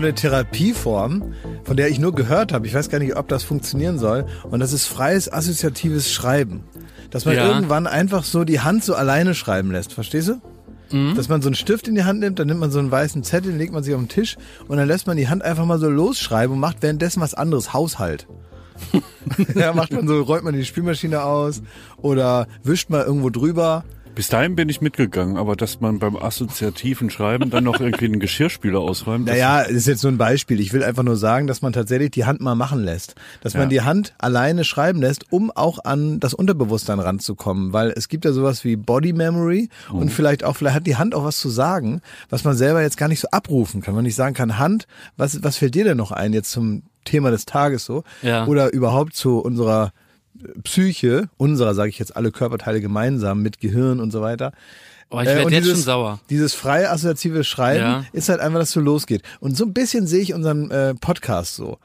eine Therapieform, von der ich nur gehört habe. Ich weiß gar nicht, ob das funktionieren soll. Und das ist freies assoziatives Schreiben. Dass man Ja. irgendwann einfach so die Hand so alleine schreiben lässt. Verstehst du? Mhm. Dass man so einen Stift in die Hand nimmt, dann nimmt man so einen weißen Zettel, den legt man sich auf den Tisch und dann lässt man die Hand einfach mal so losschreiben und macht währenddessen was anderes. Haushalt. ja, macht man so, räumt man die Spülmaschine aus oder wischt mal irgendwo drüber. Bis dahin bin ich mitgegangen, aber dass man beim assoziativen Schreiben dann noch irgendwie einen Geschirrspüler ausräumt. Naja, das ist jetzt nur ein Beispiel. Ich will einfach nur sagen, dass man tatsächlich die Hand mal machen lässt. Dass man Ja. die Hand alleine schreiben lässt, um auch an das Unterbewusstsein ranzukommen. Weil es gibt ja sowas wie Body Memory und vielleicht auch, vielleicht hat die Hand auch was zu sagen, was man selber jetzt gar nicht so abrufen kann. Man nicht sagen kann, Hand, was, was fällt dir denn noch ein jetzt zum Thema des Tages so? Ja. Oder überhaupt zu unserer Psyche, unserer, sage ich jetzt, alle Körperteile gemeinsam mit Gehirn und so weiter. Oh, ich Äh, werde und jetzt dieses, schon sauer. Dieses freie assoziative Schreiben Ja. ist halt einfach, dass so losgeht. Und so ein bisschen sehe ich unseren äh, Podcast so.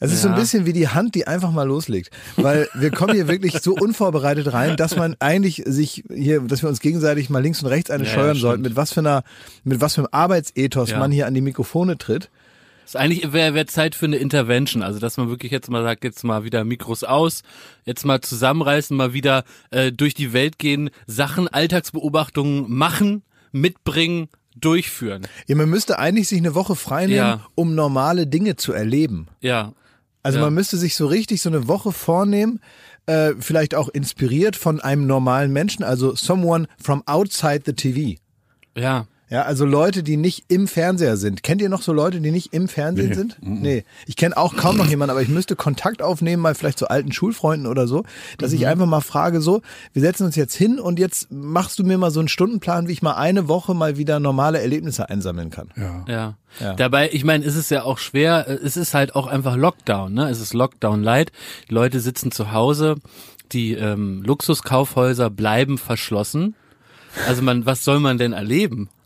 Es ist so ein Ja. bisschen wie die Hand, die einfach mal loslegt. Weil wir kommen hier wirklich so unvorbereitet rein, dass man eigentlich sich hier, dass wir uns gegenseitig mal links und rechts eine Ja, ja, scheuern sollten, mit was für einer, mit was für einem Arbeitsethos Ja. man hier an die Mikrofone tritt. Ist eigentlich wäre wär Zeit für eine Intervention, also dass man wirklich jetzt mal sagt, jetzt mal wieder Mikros aus, jetzt mal zusammenreißen, mal wieder äh, durch die Welt gehen, Sachen, Alltagsbeobachtungen machen, mitbringen, durchführen. Ja, man müsste eigentlich sich eine Woche frei nehmen, Ja. um normale Dinge zu erleben. Ja. Also Ja. man müsste sich so richtig so eine Woche vornehmen, äh, vielleicht auch inspiriert von einem normalen Menschen, also someone from outside the TV. Ja. Ja, also Leute, die nicht im Fernseher sind. Kennt ihr noch so Leute, die nicht im Fernsehen Nee. sind? Nee. Ich kenne auch kaum noch jemanden, aber ich müsste Kontakt aufnehmen, mal vielleicht zu alten Schulfreunden oder so, dass ich einfach mal frage, so, wir setzen uns jetzt hin und jetzt machst du mir mal so einen Stundenplan, wie ich mal eine Woche mal wieder normale Erlebnisse einsammeln kann. Ja. Ja. Ja. Dabei, ich meine, es ist ja auch schwer, äh, es ist halt auch einfach Lockdown, ne? Es ist Lockdown light. Die Leute sitzen zu Hause, die ähm, Luxuskaufhäuser bleiben verschlossen. Also man, was soll man denn erleben?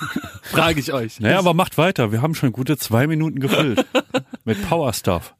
Frage ich euch. Naja, aber macht weiter. Wir haben schon gute zwei Minuten gefüllt. Mit Power Stuff.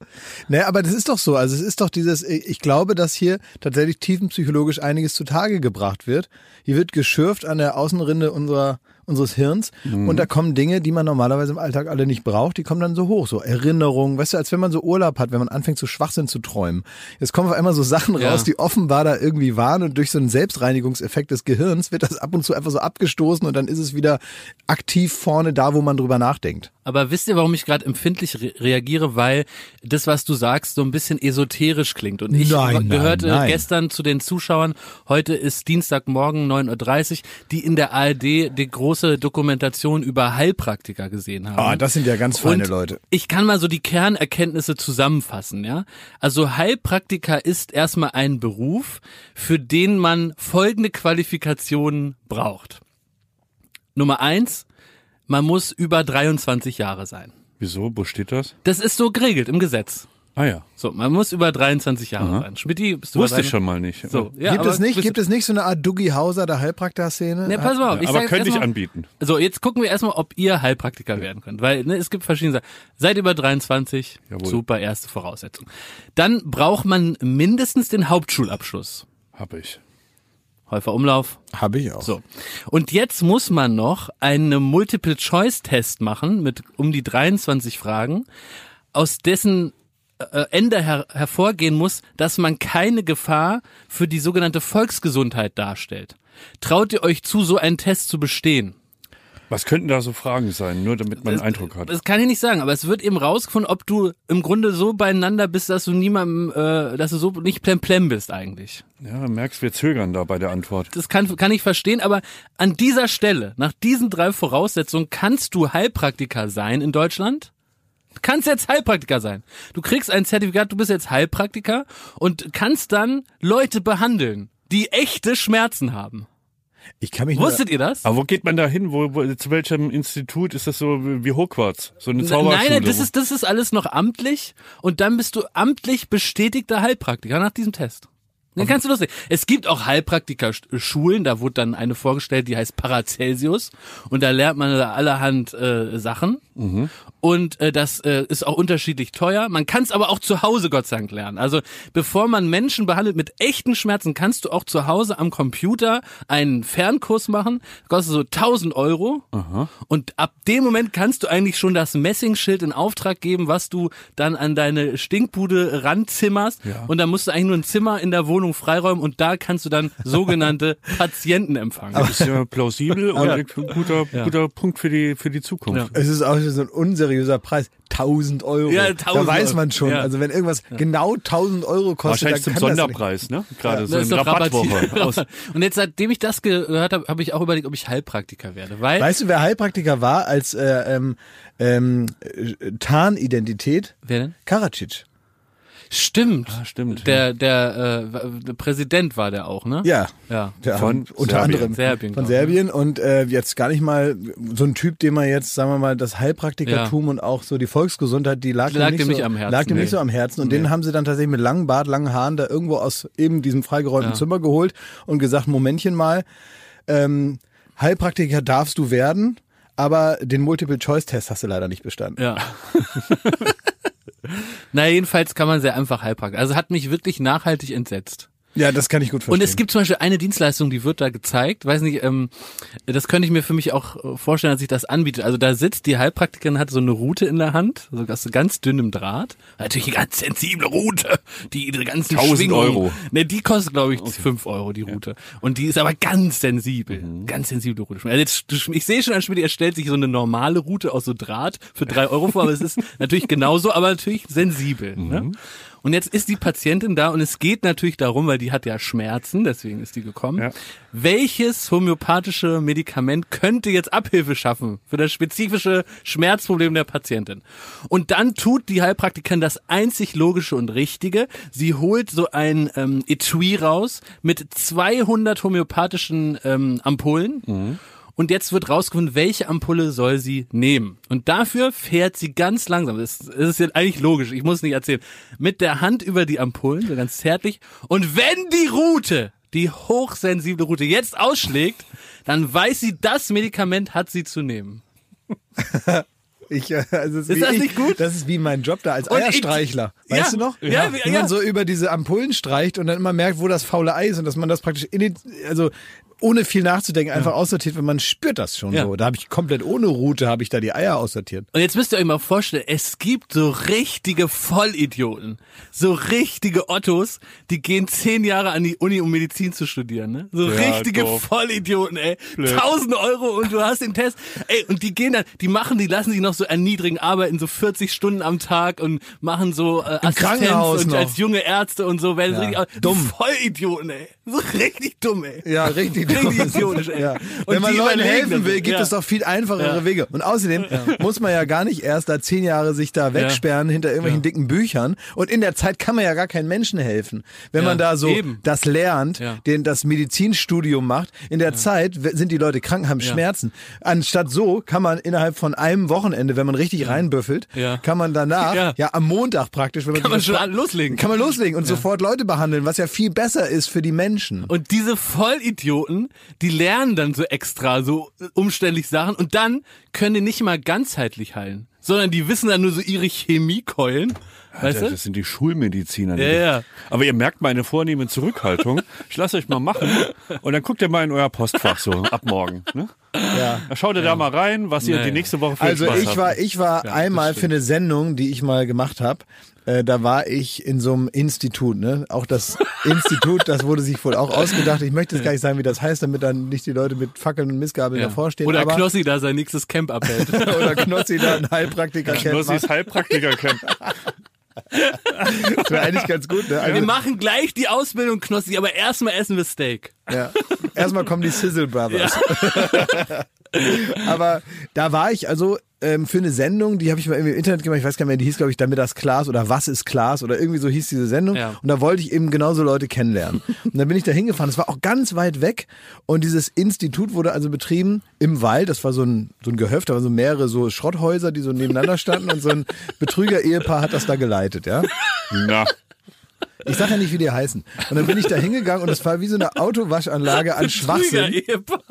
Naja, aber das ist doch so. Also es ist doch dieses, ich glaube, dass hier tatsächlich tiefenpsychologisch einiges zutage gebracht wird. Hier wird geschürft an der Außenrinde unserer, unseres Hirns und da kommen Dinge, die man normalerweise im Alltag alle nicht braucht, die kommen dann so hoch. So Erinnerungen, weißt du, als wenn man so Urlaub hat, wenn man anfängt, so Schwachsinn zu träumen. Jetzt kommen auf einmal so Sachen Ja. raus, die offenbar da irgendwie waren und durch so einen Selbstreinigungseffekt des Gehirns wird das ab und zu einfach so abgestoßen und dann ist es wieder aktiv vorne da, wo man drüber nachdenkt. Aber wisst ihr, warum ich gerade empfindlich re reagiere? Weil das, was du sagst, so ein bisschen esoterisch klingt. Und ich Nein, nein, gehörte nein. gestern zu den Zuschauern, heute ist Dienstagmorgen 9.30 Uhr, die in der ARD die große Dokumentation über Heilpraktiker gesehen haben. Ah, das sind ja ganz feine Und Leute. Ich kann mal so die Kernerkenntnisse zusammenfassen, ja. Also Heilpraktiker ist erstmal ein Beruf, für den man folgende Qualifikationen braucht. Nummer eins, man muss über 23 Jahre sein. Wieso? Wo steht das? Das ist so geregelt im Gesetz. Ah ja. So, man muss über 23 Jahre sein. Schmidti, bist du Wusste ich schon mal nicht. So, ja, gibt aber es nicht, gibt es nicht so eine Art Dougie Hauser der Heilpraktiker-Szene? Ne, pass mal auf, ich aber könnte ich anbieten. So, jetzt gucken wir erstmal, ob ihr Heilpraktiker werden könnt, weil ne, es gibt verschiedene Sachen. Seid über 23, Jawohl. super erste Voraussetzung. Dann braucht man mindestens den Hauptschulabschluss. Hab ich. Häufer Umlauf. Habe ich auch. So. Und jetzt muss man noch einen Multiple-Choice-Test machen mit um die 23 Fragen, aus dessen äh, Ende her hervorgehen muss, dass man keine Gefahr für die sogenannte Volksgesundheit darstellt. Traut ihr euch zu, so einen Test zu bestehen? Was könnten da so Fragen sein, nur damit man einen Eindruck hat? Das kann ich nicht sagen, aber es wird eben rausgefunden, ob du im Grunde so beieinander bist, dass du niemandem, äh, dass du so nicht plemplem bist eigentlich. Ja, merkst, wir zögern da bei der Antwort. Das kann, kann ich verstehen, aber an dieser Stelle, nach diesen drei Voraussetzungen, kannst du Heilpraktiker sein in Deutschland? Du kannst jetzt Heilpraktiker sein. Du kriegst ein Zertifikat, du bist jetzt Heilpraktiker und kannst dann Leute behandeln, die echte Schmerzen haben. Ich kann mich nur, Wusstet ihr das? Aber wo geht man da hin? Wo, wo, zu welchem Institut ist das so wie Hogwarts? So eine Zauberschule? Nein, nein, das ist, das ist alles noch amtlich und dann bist du amtlich bestätigter Heilpraktiker nach diesem Test. Dann kannst du lustig. Es gibt auch Heilpraktiker-Schulen, da wurde dann eine vorgestellt, die heißt Paracelsius und da lernt man allerhand äh, Sachen und äh, das äh, ist auch unterschiedlich teuer. Man kann es aber auch zu Hause Gott sei Dank lernen. Also bevor man Menschen behandelt mit echten Schmerzen, kannst du auch zu Hause am Computer einen Fernkurs machen, kostet so 1000 Euro und ab dem Moment kannst du eigentlich schon das Messingschild in Auftrag geben, was du dann an deine Stinkbude ranzimmerst Ja. und dann musst du eigentlich nur ein Zimmer in der Wohnung freiräumen und da kannst du dann sogenannte Patienten empfangen. Das ist ja plausibel und ein guter, guter Punkt für die, für die Zukunft. Es ist auch so ein unseriöser Preis. 1000 Euro. Ja, da 1000 weiß Euro. man schon. Ja. Also wenn irgendwas genau 1000 Euro kostet, Wahrscheinlich dann zum kann das nicht. Sonderpreis, ne? Gerade so Das ist eine doch Rabattwoche. Und jetzt, seitdem ich das gehört habe, habe ich auch überlegt, ob ich Heilpraktiker werde. Weil, Weißt du, wer Heilpraktiker war als äh, ähm, ähm, äh, Tarnidentität? wer denn? Karadzic. Stimmt. Ah, stimmt, Der, der, äh, der Präsident war der auch, ne? Ja. Ja. Ja, Von unter Serbien. anderem Serbien, von ich. Serbien und äh, jetzt gar nicht mal so ein Typ, dem man jetzt, sagen wir mal, das Heilpraktikertum und auch so die Volksgesundheit, die lag, Lag dem dem nicht, nicht so, am Herzen, lag dem nee. nicht so am Herzen und den haben sie dann tatsächlich mit langem Bart, langen Haaren da irgendwo aus eben diesem freigeräumten Ja. Zimmer geholt und gesagt, Momentchen mal, ähm, Heilpraktiker darfst du werden, aber den Multiple-Choice-Test hast du leider nicht bestanden. Ja. Na, jedenfalls kann man sehr einfach Heilpraktiker. Also hat mich wirklich nachhaltig entsetzt. Ja, das kann ich gut verstehen. Und es gibt zum Beispiel eine Dienstleistung, die wird da gezeigt. Weiß nicht, ähm, das könnte ich mir für mich auch äh, vorstellen, dass ich das anbiete. Also da sitzt die Heilpraktikerin, hat so eine Route in der Hand, so aus ganz dünnem Draht. Natürlich eine ganz sensible Route, die ihre ganzen 1000 Schwingungen. Euro. Ne, die kostet glaube ich fünf Euro die Route. Und die ist aber ganz sensibel, ganz sensible Route. Also jetzt, ich sehe schon an Schmidt, er stellt sich so eine normale Route aus so Draht für drei Euro vor, aber es ist natürlich genauso, aber natürlich sensibel. Ne? Und jetzt ist die Patientin da und es geht natürlich darum, weil die hat ja Schmerzen, deswegen ist die gekommen. Ja. Welches homöopathische Medikament könnte jetzt Abhilfe schaffen für das spezifische Schmerzproblem der Patientin? Und dann tut die Heilpraktikerin das einzig logische und richtige. Sie holt so ein ähm, Etui raus mit 200 homöopathischen ähm, Ampullen. Und jetzt wird rausgefunden, welche Ampulle soll sie nehmen. Und dafür fährt sie ganz langsam. Das, ist jetzt eigentlich logisch. Ich muss nicht erzählen. Mit der Hand über die Ampullen, so ganz zärtlich. Und wenn die Route, die hochsensible Route jetzt ausschlägt, dann weiß sie, das Medikament hat sie zu nehmen. Ich, äh, also Ist wie das ich, nicht gut? Das ist wie mein Job da als Und ich- Eierstreichler. Ja, Weißt du noch? ja, Wenn ja. man so über diese Ampullen streicht und dann immer merkt, wo das faule Ei ist und dass man das praktisch in den, also ohne viel nachzudenken einfach aussortiert, weil man spürt das schon Ja. so. Da habe ich komplett ohne Route habe ich da die Eier aussortiert. Und jetzt müsst ihr euch mal vorstellen, es gibt so richtige Vollidioten, so richtige Ottos, die gehen zehn Jahre an die Uni, um Medizin zu studieren, ne? So Ja, richtige doof. Vollidioten, ey. Tausend Euro und du hast den Test. Ey, und die gehen dann, die machen, die lassen sich noch so erniedrigen, arbeiten so 40 Stunden am Tag und machen so äh, Assistenz Krankenhaus und noch. als junge Ärzte und so, werden Ja, richtig dumm. Vollidioten, ey. So richtig dumm, ey. Ja, richtig. Richtig idiotisch, ey. Ja. Wenn man Leuten helfen will, gibt ja. es doch viel einfachere Ja. Wege. Und außerdem muss man ja gar nicht erst da zehn Jahre sich da wegsperren hinter irgendwelchen dicken Büchern. Und in der Zeit kann man ja gar keinen Menschen helfen. Wenn man da so eben. das lernt, den, das Medizinstudium macht, in der Zeit sind die Leute krank, haben. Schmerzen. Anstatt so kann man innerhalb von einem Wochenende, wenn man richtig reinbüffelt, kann man danach, ja. Am Montag praktisch, wenn man Kann man schon loslegen. kann man loslegen und sofort Leute behandeln, was ja viel besser ist für die Menschen. Und diese Vollidioten, die lernen dann so extra so äh, umständlich Sachen und dann können die nicht mal ganzheitlich heilen, sondern die wissen dann nur so ihre Chemiekeulen, weißt Alter, du? das sind die Schulmediziner. Ja, ja. Aber ihr merkt meine vornehme Zurückhaltung. Ich lasse euch mal machen und dann guckt ihr mal in euer Postfach so ab morgen. Ne? Ja. Da schaut ihr da mal rein, was ihr Naja. die nächste Woche für Also Spaß ich war, ich war Ja, einmal für eine Sendung, die ich mal gemacht habe. Äh, da war ich in so einem Institut, ne? Auch das Institut, das wurde sich wohl auch ausgedacht. Ich möchte jetzt gar nicht sagen, wie das heißt, damit dann nicht die Leute mit Fackeln und Missgabeln Ja. davor stehen. Oder aber, Knossi da sein nächstes Camp abhält. oder Knossi da ein Heilpraktiker kennt. Knossis Heilpraktiker kennt. Das wäre eigentlich ganz gut, ne? Wir Also, machen gleich die Ausbildung, Knossi, aber erstmal essen wir Steak. ja. Erstmal kommen die Sizzle Brothers. Aber da war ich also ähm, für eine Sendung, die habe ich mal irgendwie im Internet gemacht, ich weiß gar nicht mehr, die hieß, glaube ich, damit das Klaas oder Was ist Klaas oder irgendwie so hieß diese Sendung. Ja. Und da wollte ich eben genauso Leute kennenlernen. Und dann bin ich da hingefahren, es war auch ganz weit weg und dieses Institut wurde also betrieben im Wald, das war so ein, so ein Gehöft, da waren so mehrere so Schrotthäuser, die so nebeneinander standen und so ein Betrüger-Ehepaar hat das da geleitet, ja. Na, Ich sag ja nicht, wie die heißen. Und dann bin ich da hingegangen und es war wie so eine Autowaschanlage an Schwachsinn.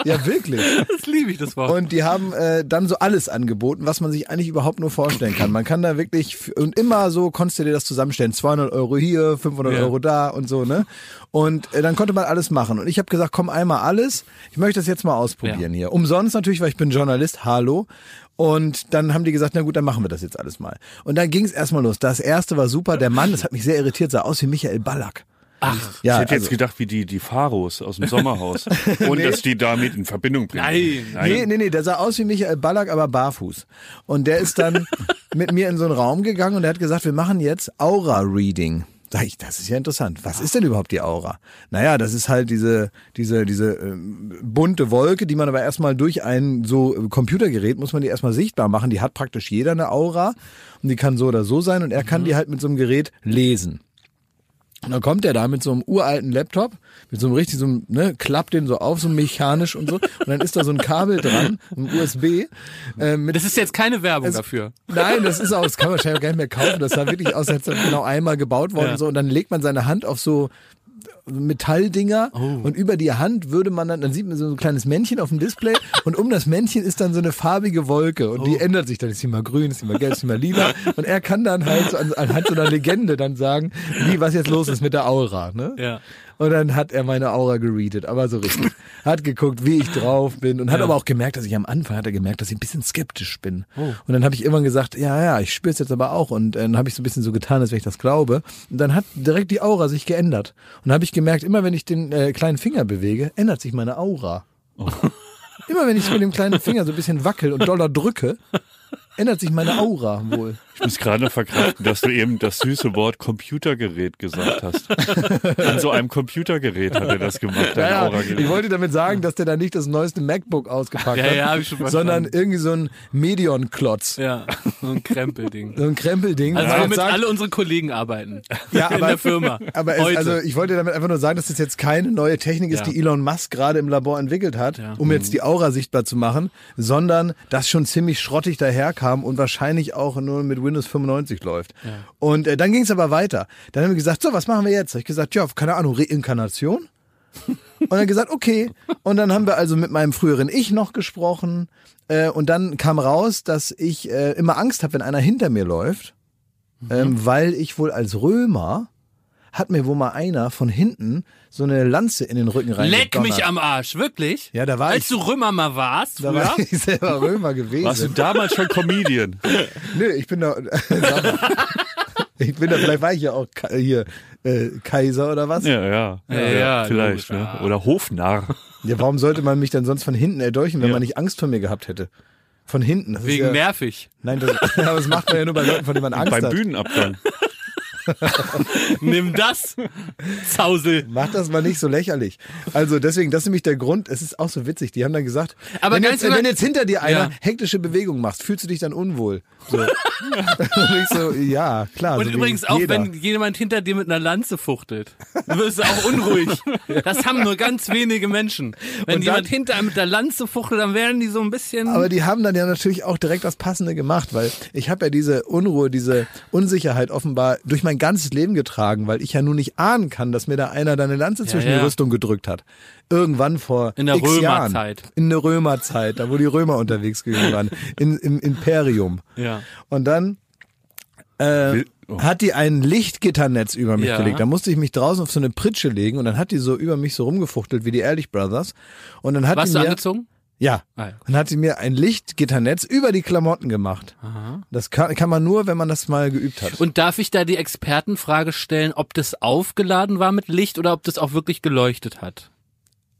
Ja, wirklich. Das liebe ich, das Wort. Und die haben äh, dann so alles angeboten, was man sich eigentlich überhaupt nur vorstellen kann. Man kann da wirklich, und immer so konntest du dir das zusammenstellen. 200 Euro hier, 500 Ja. Euro da und so, ne? Und äh, dann konnte man alles machen. Und ich habe gesagt, komm einmal alles. Ich möchte das jetzt mal ausprobieren hier. Umsonst natürlich, weil ich bin Journalist, hallo. Und dann haben die gesagt, na gut, dann machen wir das jetzt alles mal. Und dann ging es erstmal los. Das erste war super. Der Mann, das hat mich sehr irritiert, sah aus wie Michael Ballack. Ach, Ja, ich hätte jetzt also- gedacht, wie die, die Pharos aus dem Sommerhaus. Und dass die damit in Verbindung bringen. Nein. Nee, nee, nee, der sah aus wie Michael Ballack, aber barfuß. Und der ist dann mit mir in so einen Raum gegangen und der hat gesagt, wir machen jetzt Aura-Reading. Sag ich, das ist ja interessant. Was ist denn überhaupt die Aura? Naja, das ist halt diese, diese, diese ähm, bunte Wolke, die man aber erstmal durch ein so äh, Computergerät, muss man die erstmal sichtbar machen. Die hat praktisch jeder eine Aura und die kann so oder so sein und er kann die halt mit so einem Gerät lesen. Und dann kommt er da mit so einem uralten Laptop, mit so einem richtig, so einem, ne, klappt den so auf, so mechanisch und so. Und dann ist da so ein Kabel dran, ein USB. Äh, mit, das ist jetzt keine Werbung Es- dafür. nein, das ist auch, das kann man wahrscheinlich auch gar nicht mehr kaufen. Das sah wirklich aus, als hätte es genau einmal gebaut worden Ja. so. Und dann legt man seine Hand auf so Metalldinger und über die Hand würde man dann, dann sieht man so ein kleines Männchen auf dem Display und um das Männchen ist dann so eine farbige Wolke und die ändert sich dann, ist sie mal grün, ist sie mal gelb, ist sie mal lila und er kann dann halt so an, anhand so einer Legende dann sagen, wie, was jetzt los ist mit der Aura, ne? Ja. Und dann hat er meine Aura gereadet, aber so richtig. Hat geguckt, wie ich drauf bin und hat aber auch gemerkt, dass ich am Anfang hat er gemerkt, dass ich ein bisschen skeptisch bin. Und dann habe ich irgendwann gesagt, ja, ja, ich spüre es jetzt aber auch. Und äh, dann habe ich so ein bisschen so getan, als wenn ich das glaube. Und dann hat direkt die Aura sich geändert. Und dann habe ich gemerkt, immer wenn ich den äh, kleinen Finger bewege, ändert sich meine Aura. Immer wenn ich mit dem kleinen Finger so ein bisschen wackel und doller drücke, ändert sich meine Aura wohl. Ich muss gerade noch verkraften, dass du eben das süße Wort Computergerät gesagt hast. An so einem Computergerät hat er das gemacht, dein Ja, ja, Aura-Gerät. ich wollte damit sagen, dass der da nicht das neueste MacBook ausgepackt Ja, hat, ja, hab ich schon verstanden. sondern irgendwie so ein Medion-Klotz. Ja, so ein Krempelding. So ein Krempelding. Also womit sagt- alle unsere Kollegen arbeiten. ja, in aber, der Firma. Aber es, also ich wollte damit einfach nur sagen, dass das jetzt keine neue Technik ist, Ja. die Elon Musk gerade im Labor entwickelt hat, Ja. um jetzt die Aura sichtbar zu machen, sondern das schon ziemlich schrottig daherkam und wahrscheinlich auch nur mit Windows 95 läuft. Und äh, dann ging es aber weiter. Dann haben wir gesagt, so, was machen wir jetzt? Hab ich gesagt, ja, keine Ahnung, Reinkarnation? Und dann gesagt, okay. Und dann haben wir also mit meinem früheren Ich noch gesprochen. Äh, und dann kam raus, dass ich äh, immer Angst habe, wenn einer hinter mir läuft, ähm, weil ich wohl als Römer hat mir wohl mal einer von hinten so eine Lanze in den Rücken rein. Leck mich am Arsch, wirklich? Ja, da war Als ich- du Römer mal warst, Da früher? war ich selber Römer gewesen. Warst du damals schon Comedian? Nö, ich bin da. ich bin da, vielleicht war ich ja auch hier äh, Kaiser oder was? Ja, ja. Ja, ja, vielleicht. logisch, Ne? ja. Oder Hofnarr. Ja, warum sollte man mich dann sonst von hinten erdolchen, wenn Ja. man nicht Angst vor mir gehabt hätte? Von hinten. Das ist Wegen ja, nervig. Nein, das, aber das macht man ja nur bei Leuten, von denen man Angst Beim hat. Bühnenabgang. Nimm das, Zausel. Mach das mal nicht so lächerlich. Also deswegen, das ist nämlich der Grund. Es ist auch so witzig. Die haben dann gesagt, Aber wenn, ganz jetzt, immer- wenn jetzt hinter dir einer Ja. hektische Bewegung machst, fühlst du dich dann unwohl. So. Und ich so, ja, klar. Und so wie übrigens auch, jeder. wenn jemand hinter dir mit einer Lanze fuchtelt, dann wirst du auch unruhig. Das haben nur ganz wenige Menschen. Wenn Und jemand dann- hinter einem mit der Lanze fuchtelt, dann werden die so ein bisschen... Aber die haben dann ja natürlich auch direkt das Passende gemacht, weil ich habe ja diese Unruhe, diese Unsicherheit offenbar durch mein ganzes Leben getragen, weil ich ja nun nicht ahnen kann, dass mir da einer da eine Lanze zwischen ja. die Rüstung gedrückt hat. Irgendwann vor In der Jahren. Römerzeit. In der Römerzeit, da wo die Römer unterwegs gewesen waren. In, Im Imperium. Ja. Und dann äh, oh. hat die ein Lichtgitternetz über mich Ja. gelegt. Da musste ich mich draußen auf so eine Pritsche legen und dann hat die so über mich so rumgefuchtelt wie die Ehrlich Brothers. Und dann hat Warst die du mir, angezogen? Ja, Ah, ja. und hat sie mir ein Lichtgitternetz über die Klamotten gemacht. Das kann, kann man nur, wenn man das mal geübt hat. Und darf ich da die Expertenfrage stellen, ob das aufgeladen war mit Licht oder ob das auch wirklich geleuchtet hat?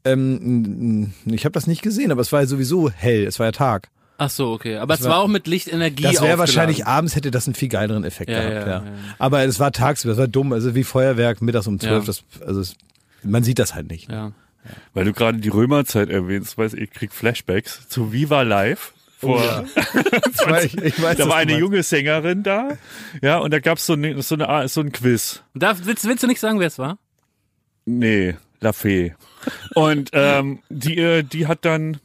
ähm, ich habe das nicht gesehen, aber es war ja sowieso hell, es war ja Tag. Ach so, okay. Aber es war- war auch mit Lichtenergie Das wäre wahrscheinlich abends hätte das einen viel geileren Effekt Ja, gehabt. ja, Ja. Aber es war tagsüber, es war dumm, also wie Feuerwerk mittags um zwölf. Das, also es, man sieht das halt nicht. Ja. Weil du gerade die Römerzeit erwähnst, weiß ich, ich krieg Flashbacks zu Viva Live. Vor, Ich weiß, ich weiß, da war eine junge Sängerin da, ja, und da gab's so, eine, so, eine, so ein Quiz. Darf, willst, willst du nicht sagen, wer es war? Nee, La Fee. Und ähm, die, äh, die hat dann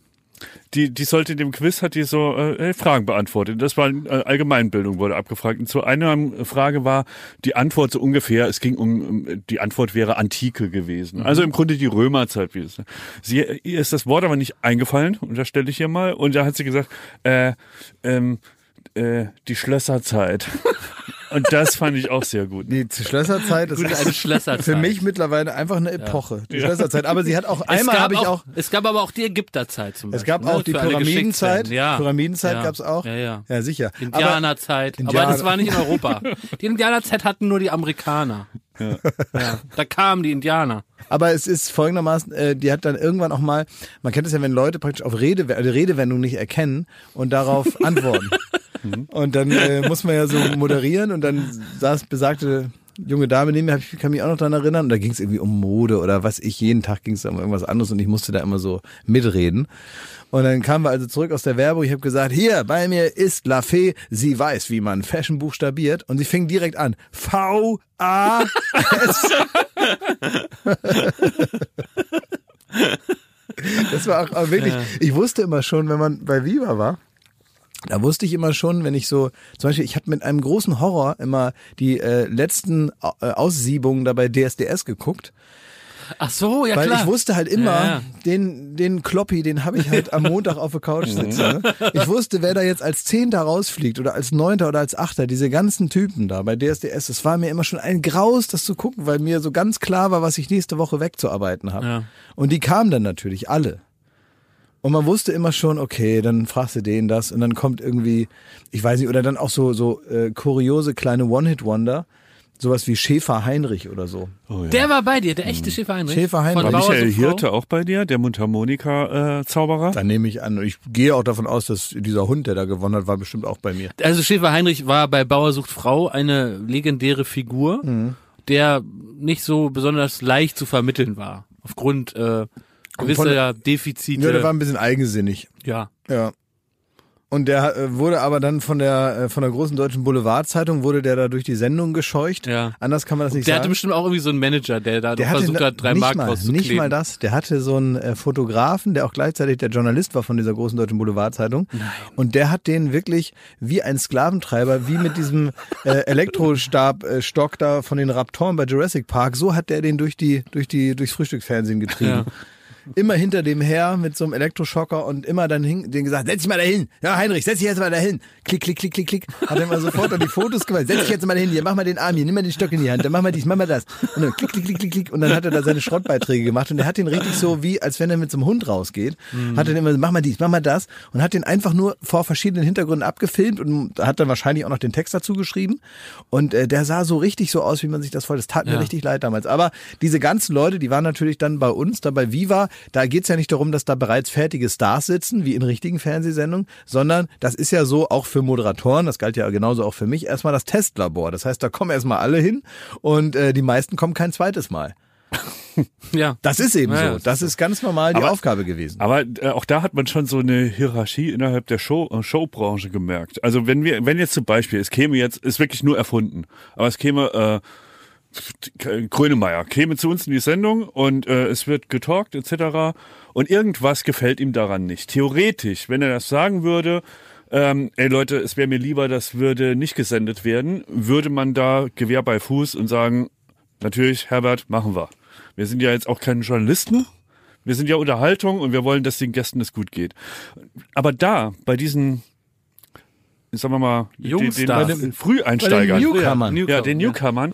die, die sollte dem Quiz, hat die so äh, Fragen beantwortet. Das war äh, Allgemeinbildung, wurde abgefragt. Und zu einer Frage war die Antwort so ungefähr, es ging um, die Antwort wäre Antike gewesen. Mhm. Also im Grunde die Römerzeit. Wie es, sie, ihr ist das Wort aber nicht eingefallen, und da stelle ich hier mal. Und da hat sie gesagt, äh, ähm, äh, die Schlösserzeit. Und das fand ich auch sehr gut. Die Schlösserzeit ist Gute eine Schlösserzeit. für mich mittlerweile einfach eine Epoche. Die Schlösserzeit. Aber sie hat auch einmal es habe gab ich auch. Es gab aber auch die Ägypterzeit zum Es Beispiel. gab ne, auch die für alle Pyramidenzeit. Ja. Pyramidenzeit ja. gab's auch. Ja, ja. Ja, sicher. Aber Indianerzeit. Indianer- Aber das war nicht in Europa. Die Indianerzeit hatten nur die Amerikaner. Ja. Da kamen die Indianer. Aber es ist folgendermaßen, äh, die hat dann irgendwann auch mal, man kennt es ja, wenn Leute praktisch auf Rede, äh, Redewendung nicht erkennen und darauf antworten. Und dann äh, muss man ja so moderieren und dann saß besagte junge Dame neben mir, ich kann mich auch noch dran erinnern, und da ging es irgendwie um Mode oder was ich, jeden Tag ging es um irgendwas anderes und ich musste da immer so mitreden. Und dann kamen wir also zurück aus der Werbung. Ich habe gesagt, hier, bei mir ist La Fee, sie weiß, wie man Fashion buchstabiert. Und sie fing direkt an. V-A-S. Das war auch wirklich, ich wusste immer schon, wenn man bei Viva war, da wusste ich immer schon, wenn ich so, zum Beispiel, ich habe mit einem großen Horror immer die äh, letzten äh, Aussiebungen da bei DSDS geguckt, Ach so, ja weil klar. ich wusste halt immer, Ja, ja. den den Kloppi, den habe ich halt am Montag auf der Couch sitzen. Ne? Ich wusste, wer da jetzt als Zehnter rausfliegt oder als Neunter oder als Achter, diese ganzen Typen da bei DSDS, das war mir immer schon ein Graus, das zu gucken, weil mir so ganz klar war, was ich nächste Woche wegzuarbeiten habe. Ja. Und die kamen dann natürlich alle. Und man wusste immer schon, okay, dann fragst du den das und dann kommt irgendwie, ich weiß nicht, oder dann auch so so äh, kuriose kleine One-Hit-Wonder, sowas wie Schäfer Heinrich oder so. Oh, ja. Der war bei dir, der echte Schäfer Heinrich. Schäfer Heinrich. Von War Bauer Michael sucht Frau. Hirte auch bei dir, der Mundharmonika-Zauberer? Da nehme ich an. Und Ich gehe auch davon aus, dass dieser Hund, der da gewonnen hat, war bestimmt auch bei mir. Also Schäfer Heinrich war bei Bauer sucht Frau eine legendäre Figur, Mhm. der nicht so besonders leicht zu vermitteln war. Aufgrund äh, von gewisser Defizite. Ja, der war ein bisschen eigensinnig. ja. Ja. Und der äh, wurde aber dann von der äh, von der großen deutschen Boulevardzeitung wurde der da durch die Sendung gescheucht. Ja. Anders kann man das nicht Der hatte sagen. bestimmt auch irgendwie so einen Manager, der da Der hatte versucht hat, drei nicht Mark mal, rauszukleben. nicht mal das. Der hatte so einen äh, Fotografen, der auch gleichzeitig der Journalist war von dieser großen deutschen Boulevardzeitung. Und der hat den wirklich wie ein Sklaventreiber, wie mit diesem äh, Elektrostab äh, Stock da von den Raptoren bei Jurassic Park, so hat der den durch die durch die durchs Frühstücksfernsehen getrieben. Ja. Immer hinter dem her mit so einem Elektroschocker und immer dann hin, den gesagt, setz dich mal dahin. Ja, Heinrich, setz dich jetzt mal dahin. Klick, klick, klick, klick, klick. Hat er immer sofort dann die Fotos gemacht. Setz dich jetzt mal dahin, hier, mach mal den Arm hier, nimm mal den Stock in die Hand, dann mach mal dies, mach mal das. Und dann klick, klick, klick, klick, klick. Und dann hat er da seine Schrottbeiträge gemacht und er hat den richtig so wie, als wenn er mit so einem Hund rausgeht. Hat dann immer so, mach mal dies, mach mal das. Und hat den einfach nur vor verschiedenen Hintergründen abgefilmt und hat dann wahrscheinlich auch noch den Text dazu geschrieben. Und äh, der sah so richtig so aus, wie man sich das vorstellt. Das tat mir Ja. richtig leid damals. Aber diese ganzen Leute, die waren natürlich dann bei uns, da bei Viva, da geht's ja nicht darum, dass da bereits fertige Stars sitzen, wie in richtigen Fernsehsendungen, sondern das ist ja so auch für Moderatoren, das galt ja genauso auch für mich, erstmal das Testlabor. Das heißt, da kommen erstmal alle hin und äh, die meisten kommen kein zweites Mal. ja. Das ist eben Ja, so. das Das ist ganz normal die Aber- Aufgabe gewesen. Aber äh, auch da hat man schon so eine Hierarchie innerhalb der Show, äh, Showbranche gemerkt. Also wenn wir, wenn jetzt zum Beispiel, es käme jetzt, ist wirklich nur erfunden, aber es käme äh, Grönemeyer käme zu uns in die Sendung und äh, es wird getalkt etc. Und irgendwas gefällt ihm daran nicht. Theoretisch, wenn er das sagen würde, ähm, ey Leute, es wäre mir lieber, das würde nicht gesendet werden, würde man da Gewehr bei Fuß und sagen, natürlich, Herbert, machen wir. Wir sind ja jetzt auch keine Journalisten. Wir sind ja Unterhaltung und wir wollen, dass den Gästen es gut geht. Aber da, bei diesen, sagen wir mal, den, den, Jungstars. bei den Früheinsteigern, den Newcomern. Ja, ja, den Newcomern,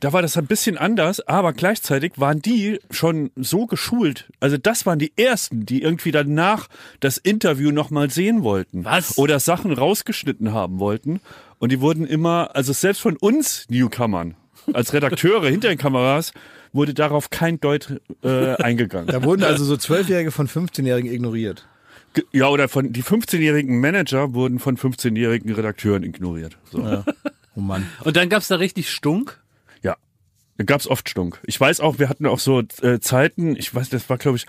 da war das ein bisschen anders, aber gleichzeitig waren die schon so geschult. Also das waren die ersten, die irgendwie danach das Interview nochmal sehen wollten. Was? Oder Sachen rausgeschnitten haben wollten. Und die wurden immer, also selbst von uns Newcomern, als Redakteure hinter den Kameras, wurde darauf kein Deut äh, eingegangen. Da wurden also so Zwölfjährige von 15-Jährigen ignoriert. Ja, oder von die 15-jährigen Manager wurden von 15-jährigen Redakteuren ignoriert. So. Ja. Oh Mann. Und dann gab's da richtig Stunk. Da gab's oft Stunk. Ich weiß auch, wir hatten auch so äh, Zeiten, ich weiß, das war glaube ich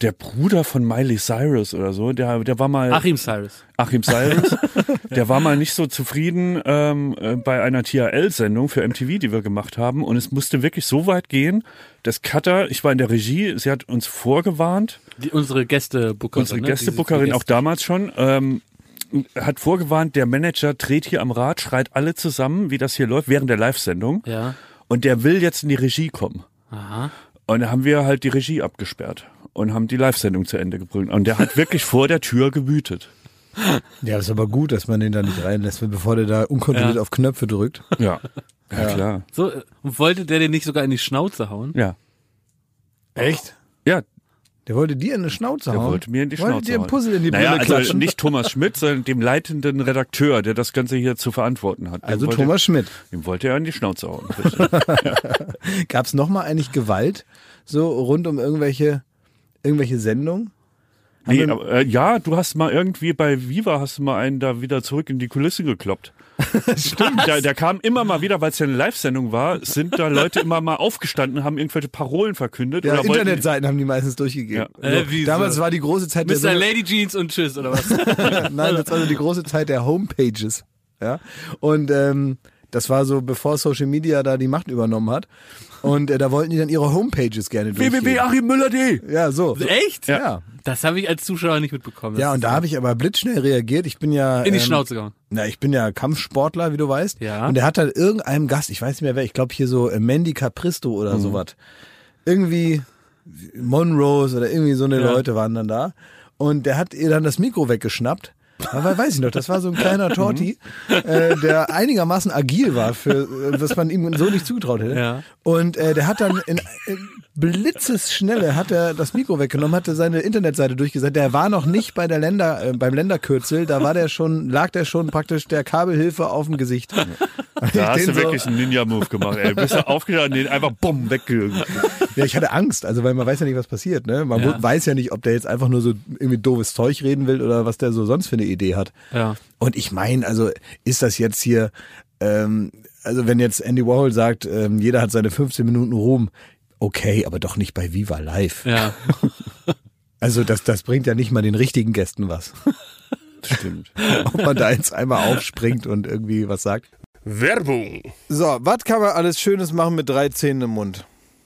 der Bruder von Miley Cyrus oder so, der, der war mal Achim Cyrus. Achim Cyrus, der war mal nicht so zufrieden ähm, äh, bei einer THL-Sendung für MTV, die wir gemacht haben. Und es musste wirklich so weit gehen, dass Cutter, ich war in der Regie, sie hat uns vorgewarnt, Die, unsere Gästebookerin. unsere ne? Gästebookerin auch damals schon, ähm, hat vorgewarnt, der Manager dreht hier am Rad, schreit alle zusammen, wie das hier läuft, während der Live-Sendung. Ja. Und der will jetzt in die Regie kommen. Aha. Und da haben wir halt die Regie abgesperrt und haben die Live-Sendung zu Ende gebrüllt. Und der hat wirklich vor der Tür gewütet. Ja, ist aber gut, dass man den da nicht reinlässt, bevor der da unkontrolliert Ja. auf Knöpfe drückt. Ja. Ja, klar. So, äh, und wollte der den nicht sogar in die Schnauze hauen? Ja. Echt? Ja, Der wollte dir in die Schnauze der hauen. wollte mir in die wollte Schnauze dir ein hauen. Puzzle in die naja, Brille also klatschen. nicht Thomas Schmidt, sondern dem leitenden Redakteur, der das Ganze hier zu verantworten hat. Dem Also wollte, Thomas Schmidt. Dem wollte er in die Schnauze hauen. richtig. Gab es nochmal eigentlich Gewalt so rund um irgendwelche, irgendwelche Sendungen? Nee, aber, äh, ja, du hast mal irgendwie bei Viva hast du mal einen da wieder zurück in die Kulisse gekloppt. Stimmt. Der, der kam immer mal wieder, weil es ja eine Live-Sendung war, sind da Leute immer mal aufgestanden, haben irgendwelche Parolen verkündet. Ja, oder wollten- Internetseiten haben die meistens durchgegeben. Ja. Äh, so. wie Damals so? war die große Zeit der Mr. Lady Jeans und Tschüss, oder was? Nein, das war so die große Zeit der Homepages. Ja. Und ähm, das war so, bevor Social Media da die Macht übernommen hat. Und äh, da wollten die dann ihre Homepages gerne durchgeben. www.achimmüller.de Ja, so. Echt? Ja. Das habe ich als Zuschauer nicht mitbekommen. Ja, und da habe ich aber blitzschnell reagiert. Ich bin ja. in die ähm, Schnauze gehauen. Na, ich bin ja Kampfsportler, wie du weißt. Ja. Und der hat dann irgendeinem Gast, ich weiß nicht mehr wer, ich glaube hier so äh, Mandy Capristo oder Mhm. sowas. Irgendwie Monrose oder irgendwie so eine Ja. Leute waren dann da. Und der hat ihr dann das Mikro weggeschnappt. Aber weiß ich noch, das war so ein kleiner Torti, äh, der einigermaßen agil war, für äh, was man ihm so nicht zugetraut hätte. Ja. Und äh, der hat dann in, in Blitzesschnelle hat er das Mikro weggenommen, hatte seine Internetseite durchgesetzt. Der war noch nicht bei der Länder, äh, beim Länderkürzel, da war der schon, lag der schon praktisch der Kabelhilfe auf dem Gesicht. Da hast du so- wirklich einen Ninja-Move gemacht, ey. Bist du aufgestanden, den einfach bumm, wegge... Ja, ich hatte Angst, also weil man weiß ja nicht, was passiert. Ne? Man Ja. weiß ja nicht, ob der jetzt einfach nur so irgendwie doofes Zeug reden will oder was der so sonst für eine Idee hat. Ja. Und ich meine, also ist das jetzt hier, ähm, also wenn jetzt Andy Warhol sagt, ähm, jeder hat seine 15 Minuten Ruhm, okay, aber doch nicht bei Viva Live. Ja. Also das, das bringt ja nicht mal den richtigen Gästen was. Stimmt. Ob man da jetzt einmal aufspringt und irgendwie was sagt. Werbung. So, was kann man alles Schönes machen mit drei Zähnen im Mund?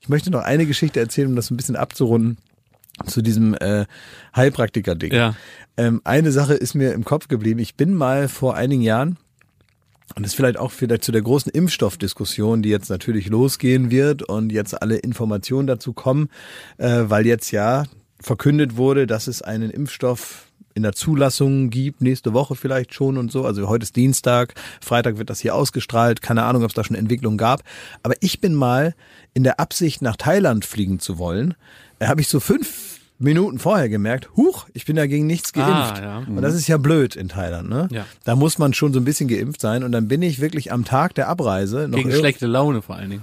Ich möchte noch eine Geschichte erzählen, um das ein bisschen abzurunden zu diesem äh, Heilpraktiker-Ding. Ja. Ähm, eine Sache ist mir im Kopf geblieben. Ich bin mal vor einigen Jahren, und das ist vielleicht auch vielleicht zu der großen Impfstoffdiskussion, die jetzt natürlich losgehen wird und jetzt alle Informationen dazu kommen, äh, weil jetzt ja verkündet wurde, dass es einen Impfstoff in der Zulassung gibt, nächste Woche vielleicht schon und so. Also heute ist Dienstag, Freitag wird das hier ausgestrahlt, keine Ahnung, ob es da schon Entwicklungen gab. Aber ich bin mal in der Absicht, nach Thailand fliegen zu wollen, da habe ich so fünf Minuten vorher gemerkt, huch, ich bin dagegen nichts geimpft. Ah, ja. Und das ist ja blöd in Thailand, ne? Ja. Da muss man schon so ein bisschen geimpft sein. Und dann bin ich wirklich am Tag der Abreise noch Gegen schlechte Laune vor allen Dingen.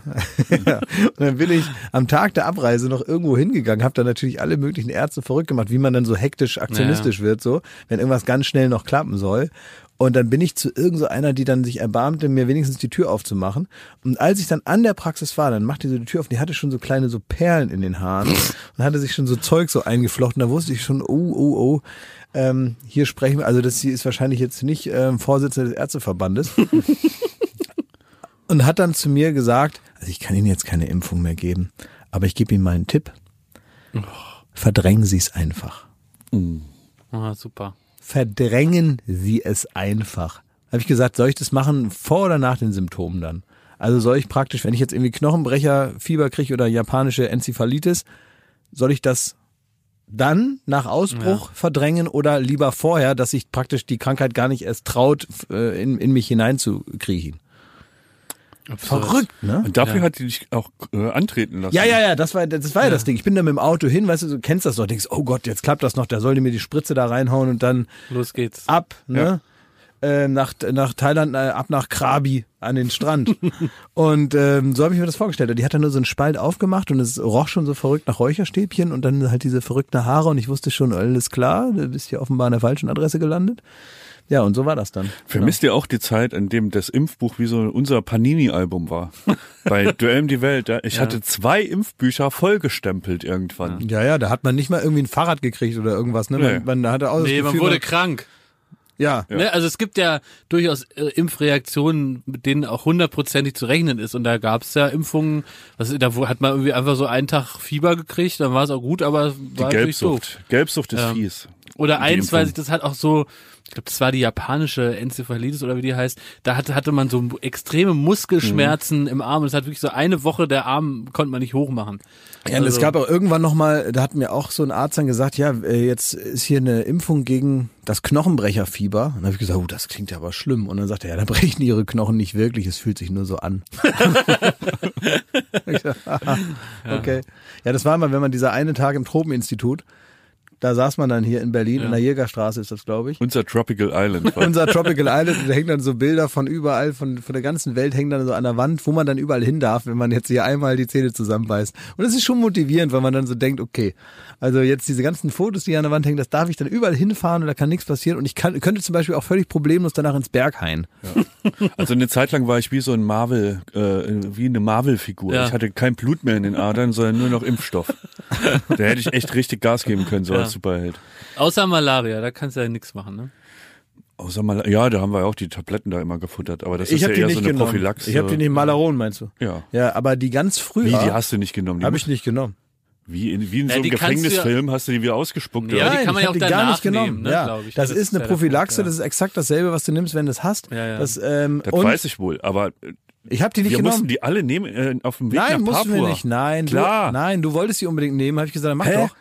ja. Und dann bin ich am Tag der Abreise noch irgendwo hingegangen, habe dann natürlich alle möglichen Ärzte verrückt gemacht, wie man dann so hektisch aktionistisch wird, so, wenn irgendwas ganz schnell noch klappen soll. Und dann bin ich zu irgend so einer, die dann sich erbarmte, mir wenigstens die Tür aufzumachen. Und als ich dann an der Praxis war, dann machte sie die Tür auf, die hatte schon so kleine so Perlen in den Haaren und hatte sich schon so Zeug so eingeflochten. Da wusste ich schon, oh, oh, oh, ähm, hier sprechen wir, also das sie ist wahrscheinlich jetzt nicht ähm, Vorsitzende des Ärzteverbandes. und hat dann zu mir gesagt, also ich kann Ihnen jetzt keine Impfung mehr geben, aber ich gebe Ihnen mal einen Tipp. Verdrängen Sie es einfach. Ah, super. Verdrängen Sie es einfach. Habe ich gesagt, soll ich das machen vor oder nach den Symptomen dann? Also soll ich praktisch, wenn ich jetzt irgendwie Knochenbrecher, Fieber kriege oder japanische Enzephalitis, soll ich das dann nach Ausbruch verdrängen oder lieber vorher, dass sich praktisch die Krankheit gar nicht erst traut, äh, in, in mich hineinzukriechen? Verrückt, ne? Und dafür Ja. hat die dich auch äh, antreten lassen. Ja, ja, ja, das war, das war ja. das Ding. Ich bin da mit dem Auto hin, weißt du, du kennst das doch, denkst, oh Gott, jetzt klappt das noch, da soll die mir die Spritze da reinhauen und dann Los geht's. ab, ne? Äh, nach, nach Thailand, äh, ab nach Krabi an den Strand. und ähm, so habe ich mir das vorgestellt. Und Die hat dann nur so einen Spalt aufgemacht und es roch schon so verrückt nach Räucherstäbchen und dann halt diese verrückten Haare und ich wusste schon, alles klar, du bist hier offenbar an der falschen Adresse gelandet. Ja, und so war das dann. Vermisst ihr auch die Zeit, in dem das Impfbuch wie so unser Panini-Album war? Bei Duell um die Welt. Ja? Ich Ja. hatte zwei Impfbücher vollgestempelt irgendwann. Ja, ja, da hat man nicht mal irgendwie ein Fahrrad gekriegt oder irgendwas, ne? Nee. Man, man hatte auch Nee, man wurde krank. Ja. Ne? Also es gibt ja durchaus äh, Impfreaktionen, mit denen auch hundertprozentig zu rechnen ist. Und da gab's ja Impfungen, was, da wo- hat man irgendwie einfach so einen Tag Fieber gekriegt, dann war es auch gut, aber Die war natürlich doof. Gelbsucht. Gelbsucht ist Ja. fies. Oder Die eins, Impfung. weiß ich, das hat auch so, ich glaube, das war die japanische Enzephalitis oder wie die heißt. Da hatte, hatte man so extreme Muskelschmerzen Mhm. im Arm. Und es hat wirklich so eine Woche der Arm konnte man nicht hochmachen. Ja, und es Also- gab auch irgendwann nochmal, da hat mir auch so ein Arzt dann gesagt, ja, äh, jetzt ist hier eine Impfung gegen das Knochenbrecherfieber. Und dann habe ich gesagt, oh, das klingt ja aber schlimm. Und dann sagt er, ja, da brechen ihre Knochen nicht wirklich, es fühlt sich nur so an. Okay. Ja, das war mal, wenn man dieser eine Tag im Tropeninstitut, da saß man dann hier in Berlin, in der Jägerstraße ist das, glaube ich. Unser Tropical Island. Unser Tropical Island, da hängen dann so Bilder von überall, von, von der ganzen Welt hängen dann so an der Wand, wo man dann überall hin darf, wenn man jetzt hier einmal die Zähne zusammenbeißt. Und das ist schon motivierend, weil man dann so denkt, okay, also jetzt diese ganzen Fotos, die an der Wand hängen, das darf ich dann überall hinfahren und da kann nichts passieren. Und ich kann, könnte zum Beispiel auch völlig problemlos danach ins Berghain. Also eine Zeit lang war ich wie so ein Marvel, äh, wie eine Marvel-Figur. Ja. Ich hatte kein Blut mehr in den Adern, sondern nur noch Impfstoff. da hätte ich echt richtig Gas geben können, so Ja. als Superheld. Außer Malaria, da kannst du ja nichts machen, ne? Außer mal, ja, da haben wir ja auch die Tabletten da immer gefuttert, aber das ich ist ja die eher nicht so eine genommen. Prophylaxe. Ich habe die nicht Malaron, meinst du? Ja. Ja, aber die ganz früher Wie, die hast du nicht genommen? Die habe ich nicht genommen. Wie in, wie in Ja, so einem du ja- Gefängnisfilm hast du die wieder ausgespuckt. Ja, oder? die Nein, kann man ich ja auch die gar nicht danach genommen. nehmen, ne, ja. glaub ich. Das, Das ist eine Prophylaxe, Punkt, ja. das ist exakt dasselbe, was du nimmst, wenn du es hast. Ja, ja. Das, ähm, das und weiß ich wohl, aber äh, ich habe die nicht wir genommen. mussten die alle nehmen äh, auf dem Weg Nein, nach mussten Papua. wir nicht. Nein, Klar. Du, nein, du wolltest die unbedingt nehmen, habe ich gesagt, dann mach Hä? doch.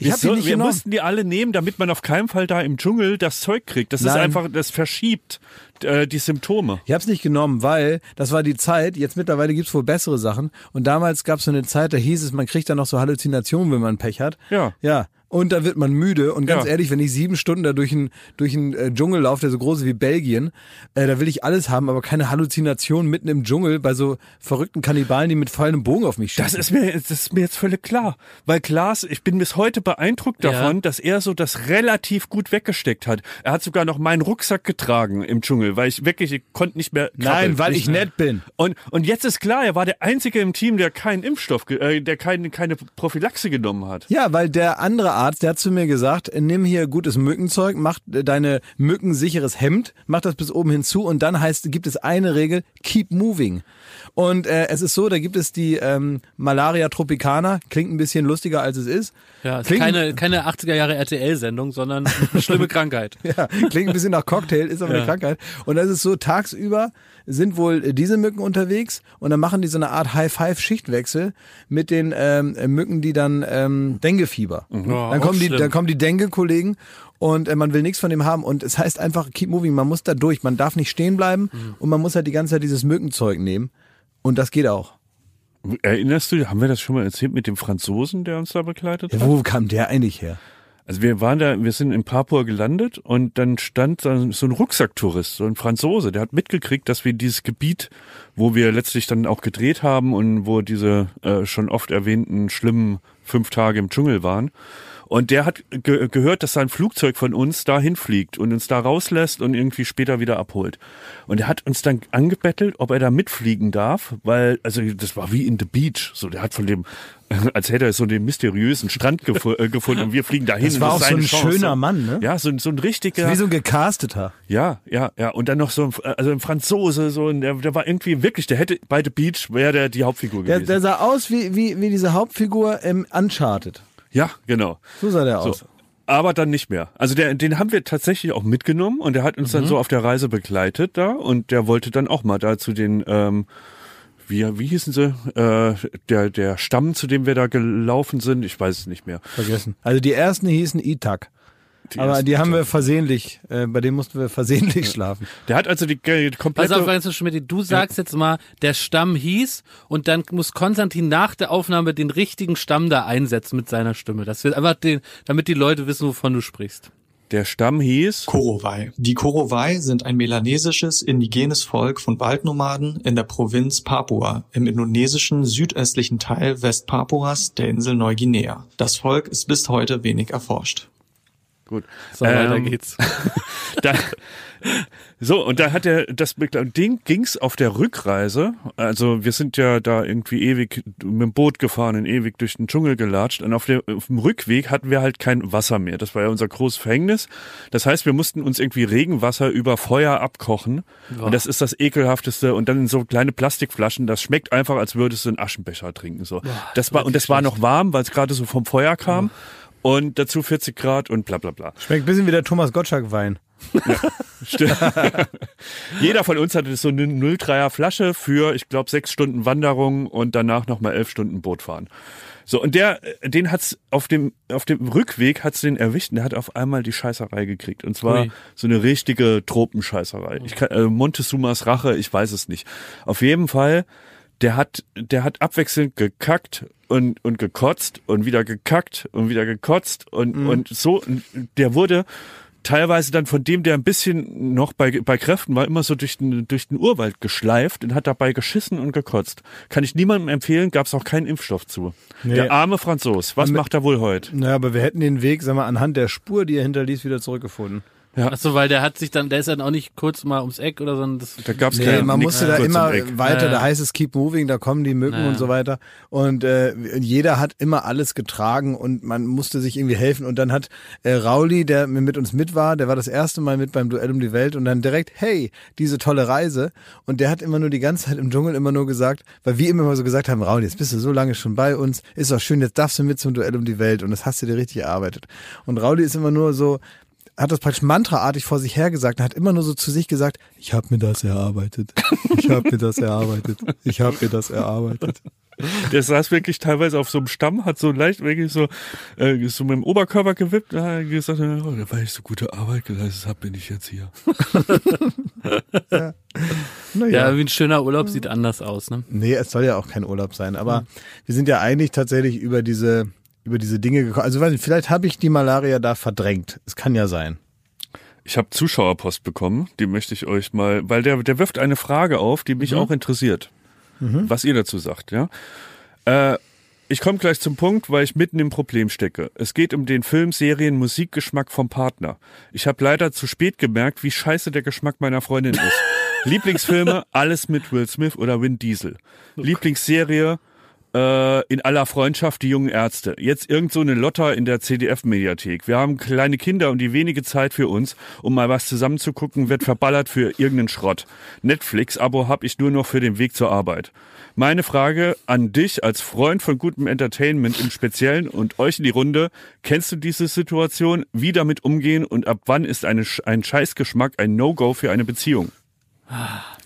Ich die Wieso? nicht wir genommen. mussten die alle nehmen, damit man auf keinen Fall da im Dschungel das Zeug kriegt. Das ist Nein. einfach, das verschiebt äh, die Symptome. Ich habe es nicht genommen, weil das war die Zeit, jetzt mittlerweile gibt's wohl bessere Sachen. Und damals gab's so eine Zeit, da hieß es, man kriegt dann noch so Halluzinationen, wenn man Pech hat. Ja. Ja. Und dann wird man müde. Und ganz Ja. ehrlich, wenn ich sieben Stunden da durch einen durch einen, äh, Dschungel laufe, der so groß ist wie Belgien, äh, da will ich alles haben, aber keine Halluzination mitten im Dschungel bei so verrückten Kannibalen, die mit fallendem Bogen auf mich schießen. Das ist mir, das ist mir jetzt völlig klar. Weil Klaas, ich bin bis heute beeindruckt Ja. davon, dass er so das relativ gut weggesteckt hat. Er hat sogar noch meinen Rucksack getragen im Dschungel, weil ich wirklich, ich konnte nicht mehr. Nein, krabbeln. weil Nicht ich nett bin. Und, und jetzt ist klar, er war der Einzige im Team, der keinen Impfstoff, äh, der keine, keine Prophylaxe genommen hat. Ja, weil der andere Arzt, der hat zu mir gesagt, nimm hier gutes Mückenzeug, mach deine mückensicheres Hemd, mach das bis oben hinzu und dann heißt, gibt es eine Regel, keep moving. Und äh, es ist so, da gibt es die ähm, Malaria tropicana, klingt ein bisschen lustiger als es ist. Ja, ist Klingt- keine, keine 80er Jahre RTL-Sendung, sondern eine schlimme Krankheit. Ja, klingt ein bisschen nach Cocktail, ist aber eine Ja. Krankheit. Und das ist so, tagsüber sind wohl äh, diese Mücken unterwegs und dann machen die so eine Art High-Five-Schichtwechsel mit den ähm, äh, Mücken, die dann ähm, Dengue-Fieber. Oh, dann kommen die, dann kommen die Dengue-Kollegen und äh, man will nichts von dem haben und es heißt einfach keep moving, man muss da durch, man darf nicht stehen bleiben Mhm. und man muss halt die ganze Zeit dieses Mückenzeug nehmen und das geht auch. Erinnerst du, haben wir das schon mal erzählt mit dem Franzosen, der uns da begleitet Ja, hat? wo kam der eigentlich her? Also wir waren da, wir sind in Papua gelandet und dann stand da so ein Rucksacktourist, so ein Franzose, der hat mitgekriegt, dass wir dieses Gebiet, wo wir letztlich dann auch gedreht haben und wo diese äh, schon oft erwähnten schlimmen fünf Tage im Dschungel waren. Und der hat ge gehört, dass sein Flugzeug von uns da hinfliegt und uns da rauslässt und irgendwie später wieder abholt. Und er hat uns dann angebettelt, ob er da mitfliegen darf, weil, also das war wie in The Beach. So, der hat von dem, als hätte er so den mysteriösen Strand gefu äh, gefunden und wir fliegen dahin. Das war ist auch so ein Chance. schöner Mann, ne? Ja, so, ein- so ein richtiger. Wie so ein gecasteter. ja, ja, ja. Und dann noch so ein, also ein Franzose, so ein, der, der war irgendwie wirklich, der hätte bei The Beach wäre der die Hauptfigur Der, gewesen. der sah aus wie, wie, wie diese Hauptfigur im Uncharted. Ja, genau. So sah der So. aus. Aber dann nicht mehr. Also der, den haben wir tatsächlich auch mitgenommen und der hat uns Mhm. dann so auf der Reise begleitet da und der wollte dann auch mal da zu den, ähm, wie, wie hießen sie, äh, der, der Stamm, zu dem wir da gelaufen sind, ich weiß es nicht mehr. Vergessen. Also die ersten hießen Itak. Aber die haben wir versehentlich, äh, bei denen mussten wir versehentlich schlafen. Der hat also die, die Pass komplette... auf, Franz Schmidt, du sagst jetzt mal, der Stamm hieß und dann muss Konstantin nach der Aufnahme den richtigen Stamm da einsetzen mit seiner Stimme. Das wird einfach den, damit die Leute wissen, wovon du sprichst. der Stamm hieß... Korowai. Die Korowai sind ein melanesisches indigenes Volk von Waldnomaden in der Provinz Papua im indonesischen südöstlichen Teil Westpapuas der Insel Neuguinea. Das Volk ist bis heute wenig erforscht. Gut. So, weiter Ähm, geht's. da, so, und da hat er das und Ding ging's auf der Rückreise. Also wir sind ja da irgendwie ewig mit dem Boot gefahren und ewig durch den Dschungel gelatscht. Und auf, der, auf dem Rückweg hatten wir halt kein Wasser mehr. Das war ja unser großes Verhängnis. Das heißt, wir mussten uns irgendwie Regenwasser über Feuer abkochen. Und das ist das ekelhafteste. Und dann in so kleine Plastikflaschen. Das schmeckt einfach, als würdest du einen Aschenbecher trinken. So. das war und das war noch warm, weil es gerade so vom Feuer kam. Und dazu 40 Grad und bla bla bla. Schmeckt ein bisschen wie der Thomas Gottschalk Wein. Stimmt. Jeder von uns hatte so eine 03er Flasche für, ich glaube, sechs Stunden Wanderung und danach nochmal elf Stunden Boot fahren. So, und der, den hat's auf dem, auf dem Rückweg hat's den erwischt und der hat auf einmal die Scheißerei gekriegt. Und zwar Ui. so eine richtige Tropenscheißerei. Ich kann, äh, Montezumas Rache, ich weiß es nicht. Auf jeden Fall, der hat, der hat abwechselnd gekackt und, und gekotzt und wieder gekackt und wieder gekotzt und, und so, der wurde, teilweise dann von dem, der ein bisschen noch bei, bei Kräften war, immer so durch den, durch den Urwald geschleift und hat dabei geschissen und gekotzt. Kann ich niemandem empfehlen, gab es auch keinen Impfstoff zu. Nee. Der arme Franzos, was mit- macht er wohl heute? Naja, aber wir hätten den Weg, sag mal, anhand der Spur, die er hinterließ, wieder zurückgefunden. Achso, weil der hat sich dann, der ist dann auch nicht kurz mal ums Eck oder so. Das, Da gab's Nee, keine, man musste da immer weiter, Ja, ja. da heißt es keep moving, da kommen die Mücken Ja, ja. und so weiter. Und äh, jeder hat immer alles getragen und man musste sich irgendwie helfen. Und dann hat äh, Rauli, der mit uns mit war, der war das erste Mal mit beim Duell um die Welt und dann direkt, hey, diese tolle Reise. Und der hat immer nur die ganze Zeit im Dschungel immer nur gesagt, weil wir immer so gesagt haben, Rauli, jetzt bist du so lange schon bei uns, ist doch schön, jetzt darfst du mit zum Duell um die Welt und das hast du dir richtig erarbeitet. Und Rauli ist immer nur so, hat das praktisch mantraartig vor sich hergesagt und hat immer nur so zu sich gesagt, ich habe mir das erarbeitet. Ich habe mir das erarbeitet. Ich habe mir das erarbeitet. Der saß wirklich teilweise auf so einem Stamm, hat so leicht wirklich so, äh, so mit dem Oberkörper gewippt, da hat er gesagt, oh, weil ich so gute Arbeit geleistet habe, bin ich jetzt hier. Naja. ja, wie ein schöner Urlaub sieht anders aus, ne? Nee, es soll ja auch kein Urlaub sein. Aber wir sind ja eigentlich tatsächlich über diese über diese Dinge gekommen. Also weiß nicht, vielleicht habe ich die Malaria da verdrängt. Es kann ja sein. Ich habe Zuschauerpost bekommen, die möchte ich euch mal, weil der, der wirft eine Frage auf, die mich auch interessiert, was ihr dazu sagt, ja. Äh, ich komme gleich zum Punkt, weil ich mitten im Problem stecke. Es geht um den Film, Serien, Musikgeschmack vom Partner. Ich habe leider zu spät gemerkt, wie scheiße der Geschmack meiner Freundin ist. Lieblingsfilme, alles mit Will Smith oder Vin Diesel. Lieblingsserie, äh, in aller Freundschaft die jungen Ärzte. Jetzt irgend so eine Lotter in der CDF-Mediathek. Wir haben kleine Kinder und die wenige Zeit für uns, um mal was zusammenzugucken, wird verballert für irgendeinen Schrott. Netflix-Abo habe ich nur noch für den Weg zur Arbeit. Meine Frage an dich als Freund von gutem Entertainment im Speziellen und euch in die Runde. Kennst du diese Situation? Wie damit umgehen und ab wann ist eine, ein Scheißgeschmack ein No-Go für eine Beziehung?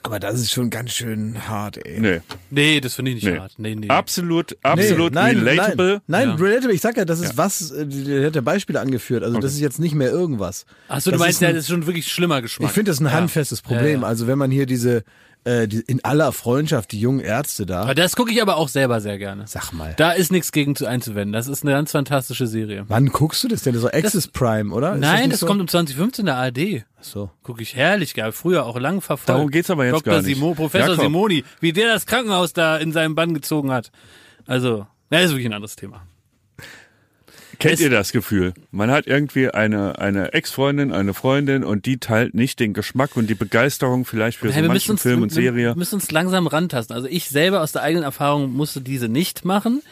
Aber das ist schon ganz schön hart, ey. Nee. Nee, das finde ich nicht Nee. hart. Nee, nee. Absolut, absolut Nee, nein, relatable. Nein, nein Ja. relatable. Ich sag ja, das ist Ja. was, äh, der hat ja Beispiele angeführt. Also das ist jetzt nicht mehr irgendwas. Achso, du meinst ja, das ist schon wirklich schlimmer Geschmack. Ich finde das ein Ja. handfestes Problem. Ja, ja. Also wenn man hier diese, äh, die, in aller Freundschaft die jungen Ärzte da. Aber das gucke ich aber auch selber sehr gerne. Sag mal. Da ist nichts gegen zu einzuwenden. Das ist eine ganz fantastische Serie. Wann guckst du das denn? So Access Prime, oder? Ist Nein, nicht das so? kommt um 2015 in der ARD. Ach so. Gucke ich herrlich geil. Früher auch lang verfolgt. Darum geht's aber jetzt Dr. gar nicht. Simo, Professor Jakob. Simoni, wie der das Krankenhaus da in seinem Bann gezogen hat. Also, das ist wirklich ein anderes Thema. Kennt ihr das Gefühl? Man hat irgendwie eine, eine Ex-Freundin, eine Freundin und die teilt nicht den Geschmack und die Begeisterung vielleicht für Hey, so manchen uns, Film und wir, wir Serie. müssen uns langsam rantasten. Also ich selber aus der eigenen Erfahrung musste diese nicht machen.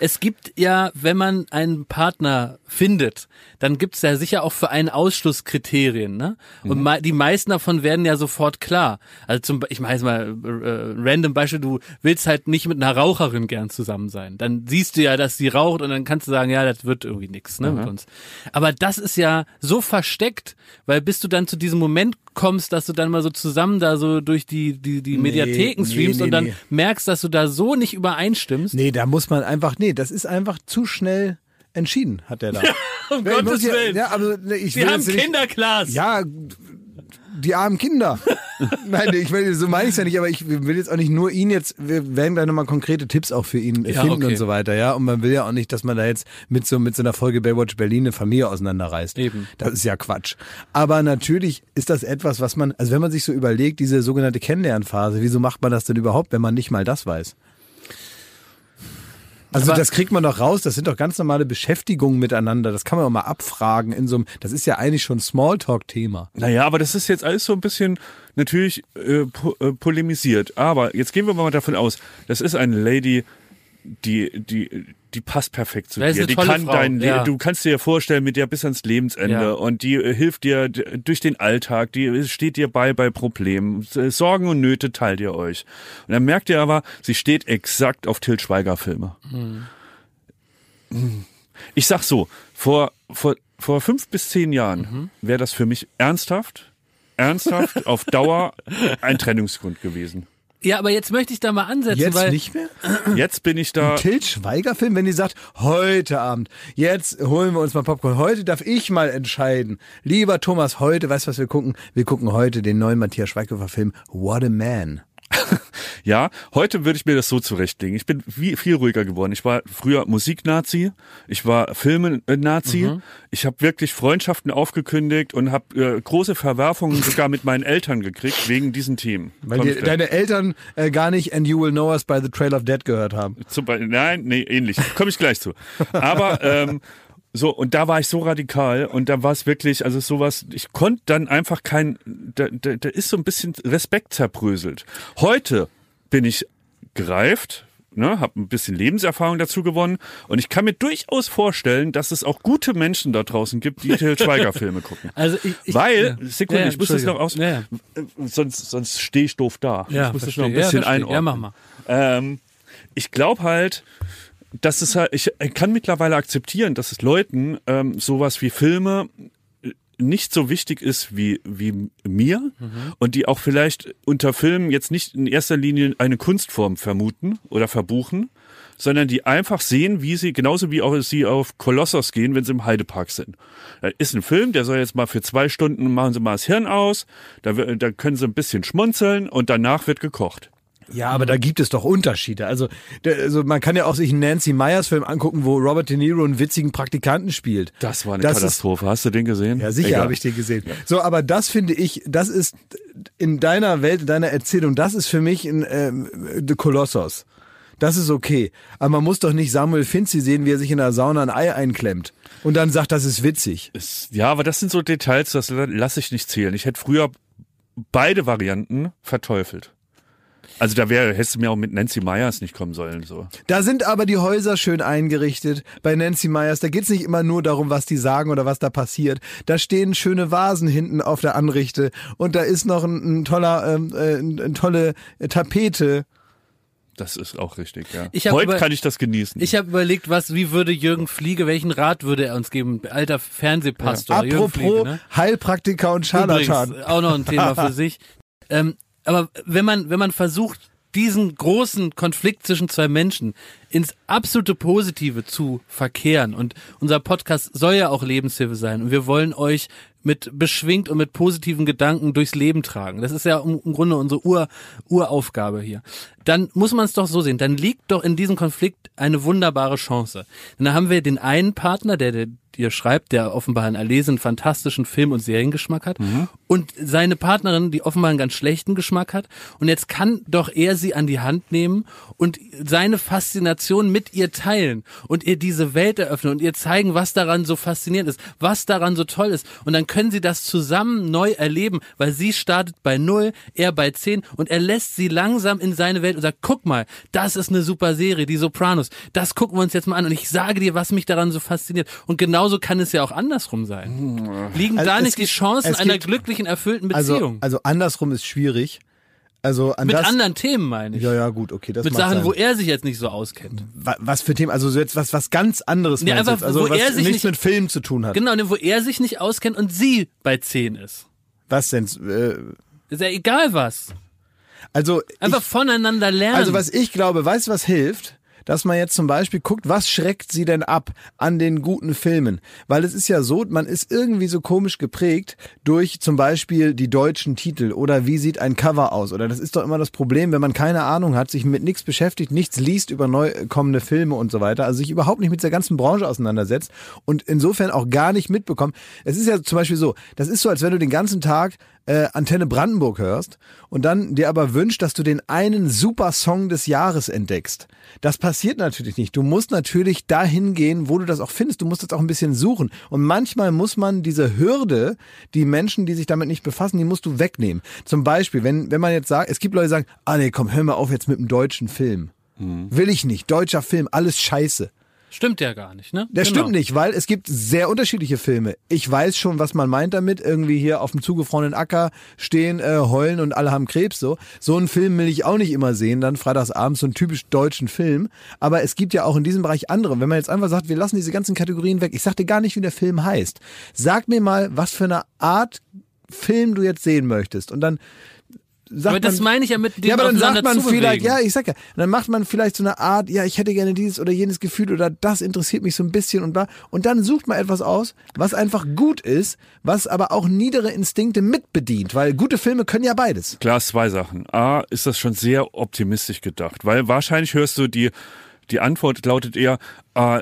Es gibt ja, wenn man einen Partner findet, dann gibt es ja sicher auch für einen Ausschluss Kriterien. Ne? Und Mhm. die meisten davon werden ja sofort klar. Also zum, ich meine jetzt mal äh, random Beispiel, du willst halt nicht mit einer Raucherin gern zusammen sein. Dann siehst du ja, dass sie raucht und dann kannst du sagen, ja, das wird irgendwie nichts ne, mit uns. Aber das ist ja so versteckt, weil bis du dann zu diesem Moment kommst, dass du dann mal so zusammen da so durch die, die, die Mediatheken nee, streamst nee, und dann nee. merkst, dass du da so nicht übereinstimmst. Nee, da muss man einfach, nee, das ist einfach zu schnell entschieden, hat der da. um Ja, Gottes Willen. ja, nee, ich Wir will haben jetzt nicht- Kinder, Klaas. Ja, die armen Kinder. Nein, ich meine, so meine ich es ja nicht, aber ich will jetzt auch nicht nur ihn jetzt, wir werden gleich nochmal konkrete Tipps auch für ihn Ja, finden okay. und so weiter, ja. Und man will ja auch nicht, dass man da jetzt mit so, mit so einer Folge Baywatch Berlin eine Familie auseinanderreißt. Eben. Das ist ja Quatsch. Aber natürlich ist das etwas, was man, also wenn man sich so überlegt, diese sogenannte Kennenlernphase, wieso macht man das denn überhaupt, wenn man nicht mal das weiß? Also das kriegt man doch raus, das sind doch ganz normale Beschäftigungen miteinander, das kann man auch mal abfragen in so einem, das ist ja eigentlich schon Smalltalk-Thema. Naja, aber das ist jetzt alles so ein bisschen natürlich äh, po äh, polemisiert. Aber jetzt gehen wir mal davon aus, das ist eine Lady, die, die, die passt perfekt zu Das dir. Die kann Frau, dein ja. du kannst dir vorstellen, mit der bis ans Lebensende Ja. und die äh, hilft dir durch den Alltag, die steht dir bei bei Problemen. S- Sorgen und Nöte teilt ihr euch. Und dann merkt ihr aber, sie steht exakt auf Til Schweiger Filme. Hm. Ich sag so, vor, vor, vor fünf bis zehn Jahren Mhm. wäre das für mich ernsthaft, ernsthaft auf Dauer ein Trennungsgrund gewesen. Ja, aber jetzt möchte ich da mal ansetzen, Jetzt weil nicht mehr? Jetzt bin ich da. Til Schweiger Film, wenn die sagt, heute Abend, jetzt holen wir uns mal Popcorn, heute darf ich mal entscheiden. Lieber Thomas, heute, weißt du, was wir gucken? Wir gucken heute den neuen Matthias Schweighöfer Film What a Man. Ja, heute würde ich mir das so zurechtlegen. Ich bin wie, viel ruhiger geworden. Ich war früher Musiknazi, ich war Filme-Nazi. Mhm. Ich habe wirklich Freundschaften aufgekündigt und habe äh, große Verwerfungen sogar mit meinen Eltern gekriegt wegen diesen Themen. Weil die, deine Eltern äh, gar nicht And You Will Know Us by the Trail of Dead gehört haben. Zum Beispiel, nein, nee, ähnlich. Komme ich gleich zu. Aber ähm, so, und da war ich so radikal und da war es wirklich, also sowas, ich konnte dann einfach kein, da, da, da ist so ein bisschen Respekt zerbröselt. Heute bin ich gereift, ne, habe ein bisschen Lebenserfahrung dazu gewonnen und ich kann mir durchaus vorstellen, dass es auch gute Menschen da draußen gibt, die Til Schweiger Filme gucken. also ich, ich Weil, ja. Sekunde, Ja, ich muss das noch aus, Ja, ja. sonst, sonst stehe ich doof da. Ja, ich muss das noch ein Ja, bisschen verstehe. einordnen. Ja, mach mal. Ähm, ich glaube halt, dass es halt, ich kann mittlerweile akzeptieren, dass es Leuten ähm, sowas wie Filme äh, nicht so wichtig ist wie, wie mir und die auch vielleicht unter Filmen jetzt nicht in erster Linie eine Kunstform vermuten oder verbuchen, sondern die einfach sehen, wie sie, genauso wie auch sie auf Kolossos gehen, wenn sie im Heidepark sind. Da ist ein Film, der soll jetzt mal für zwei Stunden machen sie mal das Hirn aus, da, da können sie ein bisschen schmunzeln und danach wird gekocht. Ja, aber da gibt es doch Unterschiede. Also, der, also man kann ja auch sich einen Nancy Meyers Film angucken, wo Robert De Niro einen witzigen Praktikanten spielt. Das war eine Das ist- Katastrophe. Hast du den gesehen? Ja, sicher habe ich den gesehen. So, aber das finde ich, das ist in deiner Welt, in deiner Erzählung, das ist für mich ein ähm, The Colossus. Das ist okay. Aber man muss doch nicht Samuel Finzi sehen, wie er sich in der Sauna ein Ei einklemmt und dann sagt, das ist witzig. Es- Ja, aber das sind so Details, das lasse ich nicht zählen. Ich hätte früher beide Varianten verteufelt. Also da wäre, hättest du mir auch mit Nancy Myers nicht kommen sollen, so. Da sind aber die Häuser schön eingerichtet bei Nancy Meyers. Da geht's nicht immer nur darum, was die sagen oder was da passiert. Da stehen schöne Vasen hinten auf der Anrichte und da ist noch ein, ein toller, ähm, äh, ein, eine tolle Tapete. Das ist auch richtig, ja. Heute über- kann ich das genießen. Ich habe überlegt, was, wie würde Jürgen Fliege, welchen Rat würde er uns geben? Alter Fernsehpastor. Jürgen Apropos Fliege, ne? Heilpraktiker und Scharlatan. Übrigens, auch noch ein Thema für sich. Ähm, aber wenn man, wenn man versucht, diesen großen Konflikt zwischen zwei Menschen ins absolute Positive zu verkehren und unser Podcast soll ja auch Lebenshilfe sein und wir wollen euch mit beschwingt und mit positiven Gedanken durchs Leben tragen. Das ist ja im, Grunde unsere Ur, Uraufgabe hier. Dann muss man es doch so sehen. Dann liegt doch in diesem Konflikt eine wunderbare Chance. Denn da haben wir den einen Partner, der, der dir schreibt, der offenbar einen erlesenen, fantastischen Film- und Seriengeschmack hat und seine Partnerin, die offenbar einen ganz schlechten Geschmack hat. Und jetzt kann doch er sie an die Hand nehmen und seine Faszination mit ihr teilen und ihr diese Welt eröffnen und ihr zeigen, was daran so faszinierend ist, was daran so toll ist. Und dann können sie das zusammen neu erleben, weil sie startet bei null, er bei zehn und er lässt sie langsam in seine Welt und sagt, guck mal, das ist eine super Serie, die Sopranos. Das gucken wir uns jetzt mal an und ich sage dir, was mich daran so fasziniert. Und genauso kann es ja auch andersrum sein. Liegen Also da nicht die gibt- Chancen es einer gibt- glücklichen, erfüllten Also, Beziehung? also andersrum ist schwierig. Also an Mit das, anderen Themen meine ich. Ja, ja, gut, okay, das Mit Sachen, sein. wo er sich jetzt nicht so auskennt. Wa- was für Themen, also so jetzt was was ganz anderes Nee, einfach, also wo was er sich nichts nicht- mit Film zu tun hat. Genau, ne, wo er sich nicht auskennt und sie bei zehn ist. Was denn? Äh, Ist ja egal was. also Einfach ich, voneinander lernen. also was ich glaube, weißt du, was hilft? Dass man jetzt zum Beispiel guckt, was schreckt sie denn ab an den guten Filmen? Weil es ist ja so, man ist irgendwie so komisch geprägt durch zum Beispiel die deutschen Titel oder wie sieht ein Cover aus? Oder das ist doch immer das Problem, wenn man keine Ahnung hat, sich mit nichts beschäftigt, nichts liest über neu kommende Filme und so weiter, also sich überhaupt nicht mit der ganzen Branche auseinandersetzt und insofern auch gar nicht mitbekommt. Es ist ja zum Beispiel so, das ist so, als wenn du den ganzen Tag äh, Antenne Brandenburg hörst und dann dir aber wünscht, dass du den einen super Song des Jahres entdeckst. Das passiert natürlich nicht. Du musst natürlich dahin gehen, wo du das auch findest. Du musst das auch ein bisschen suchen. Und manchmal muss man diese Hürde, die Menschen, die sich damit nicht befassen, die musst du wegnehmen. Zum Beispiel, wenn, wenn man jetzt sagt, es gibt Leute, die sagen, ah nee, komm, hör mal auf jetzt mit dem deutschen Film. Will ich nicht. Deutscher Film, alles scheiße. Stimmt ja gar nicht, ne? Der Genau. stimmt nicht, weil es gibt sehr unterschiedliche Filme. Ich weiß schon, was man meint damit. Irgendwie hier auf dem zugefrorenen Acker stehen, äh, heulen und alle haben Krebs. So so einen Film will ich auch nicht immer sehen. Dann freitagsabends so einen typisch deutschen Film. Aber es gibt ja auch in diesem Bereich andere. Wenn man jetzt einfach sagt, wir lassen diese ganzen Kategorien weg. Ich sagte gar nicht, wie der Film heißt. Sag mir mal, was für eine Art Film du jetzt sehen möchtest. Und dann sagt Aber das man, meine ich ja mit dem ja, aber dann sagt man vielleicht, ja, ich sag ja, dann macht man vielleicht so eine Art, ja, ich hätte gerne dieses oder jenes Gefühl oder das interessiert mich so ein bisschen und bla. Und dann sucht man etwas aus, was einfach gut ist, was aber auch niedere Instinkte mitbedient, weil gute Filme können ja beides. Klar, zwei Sachen. A, ist das schon sehr optimistisch gedacht, weil wahrscheinlich hörst du die, die Antwort lautet eher, äh,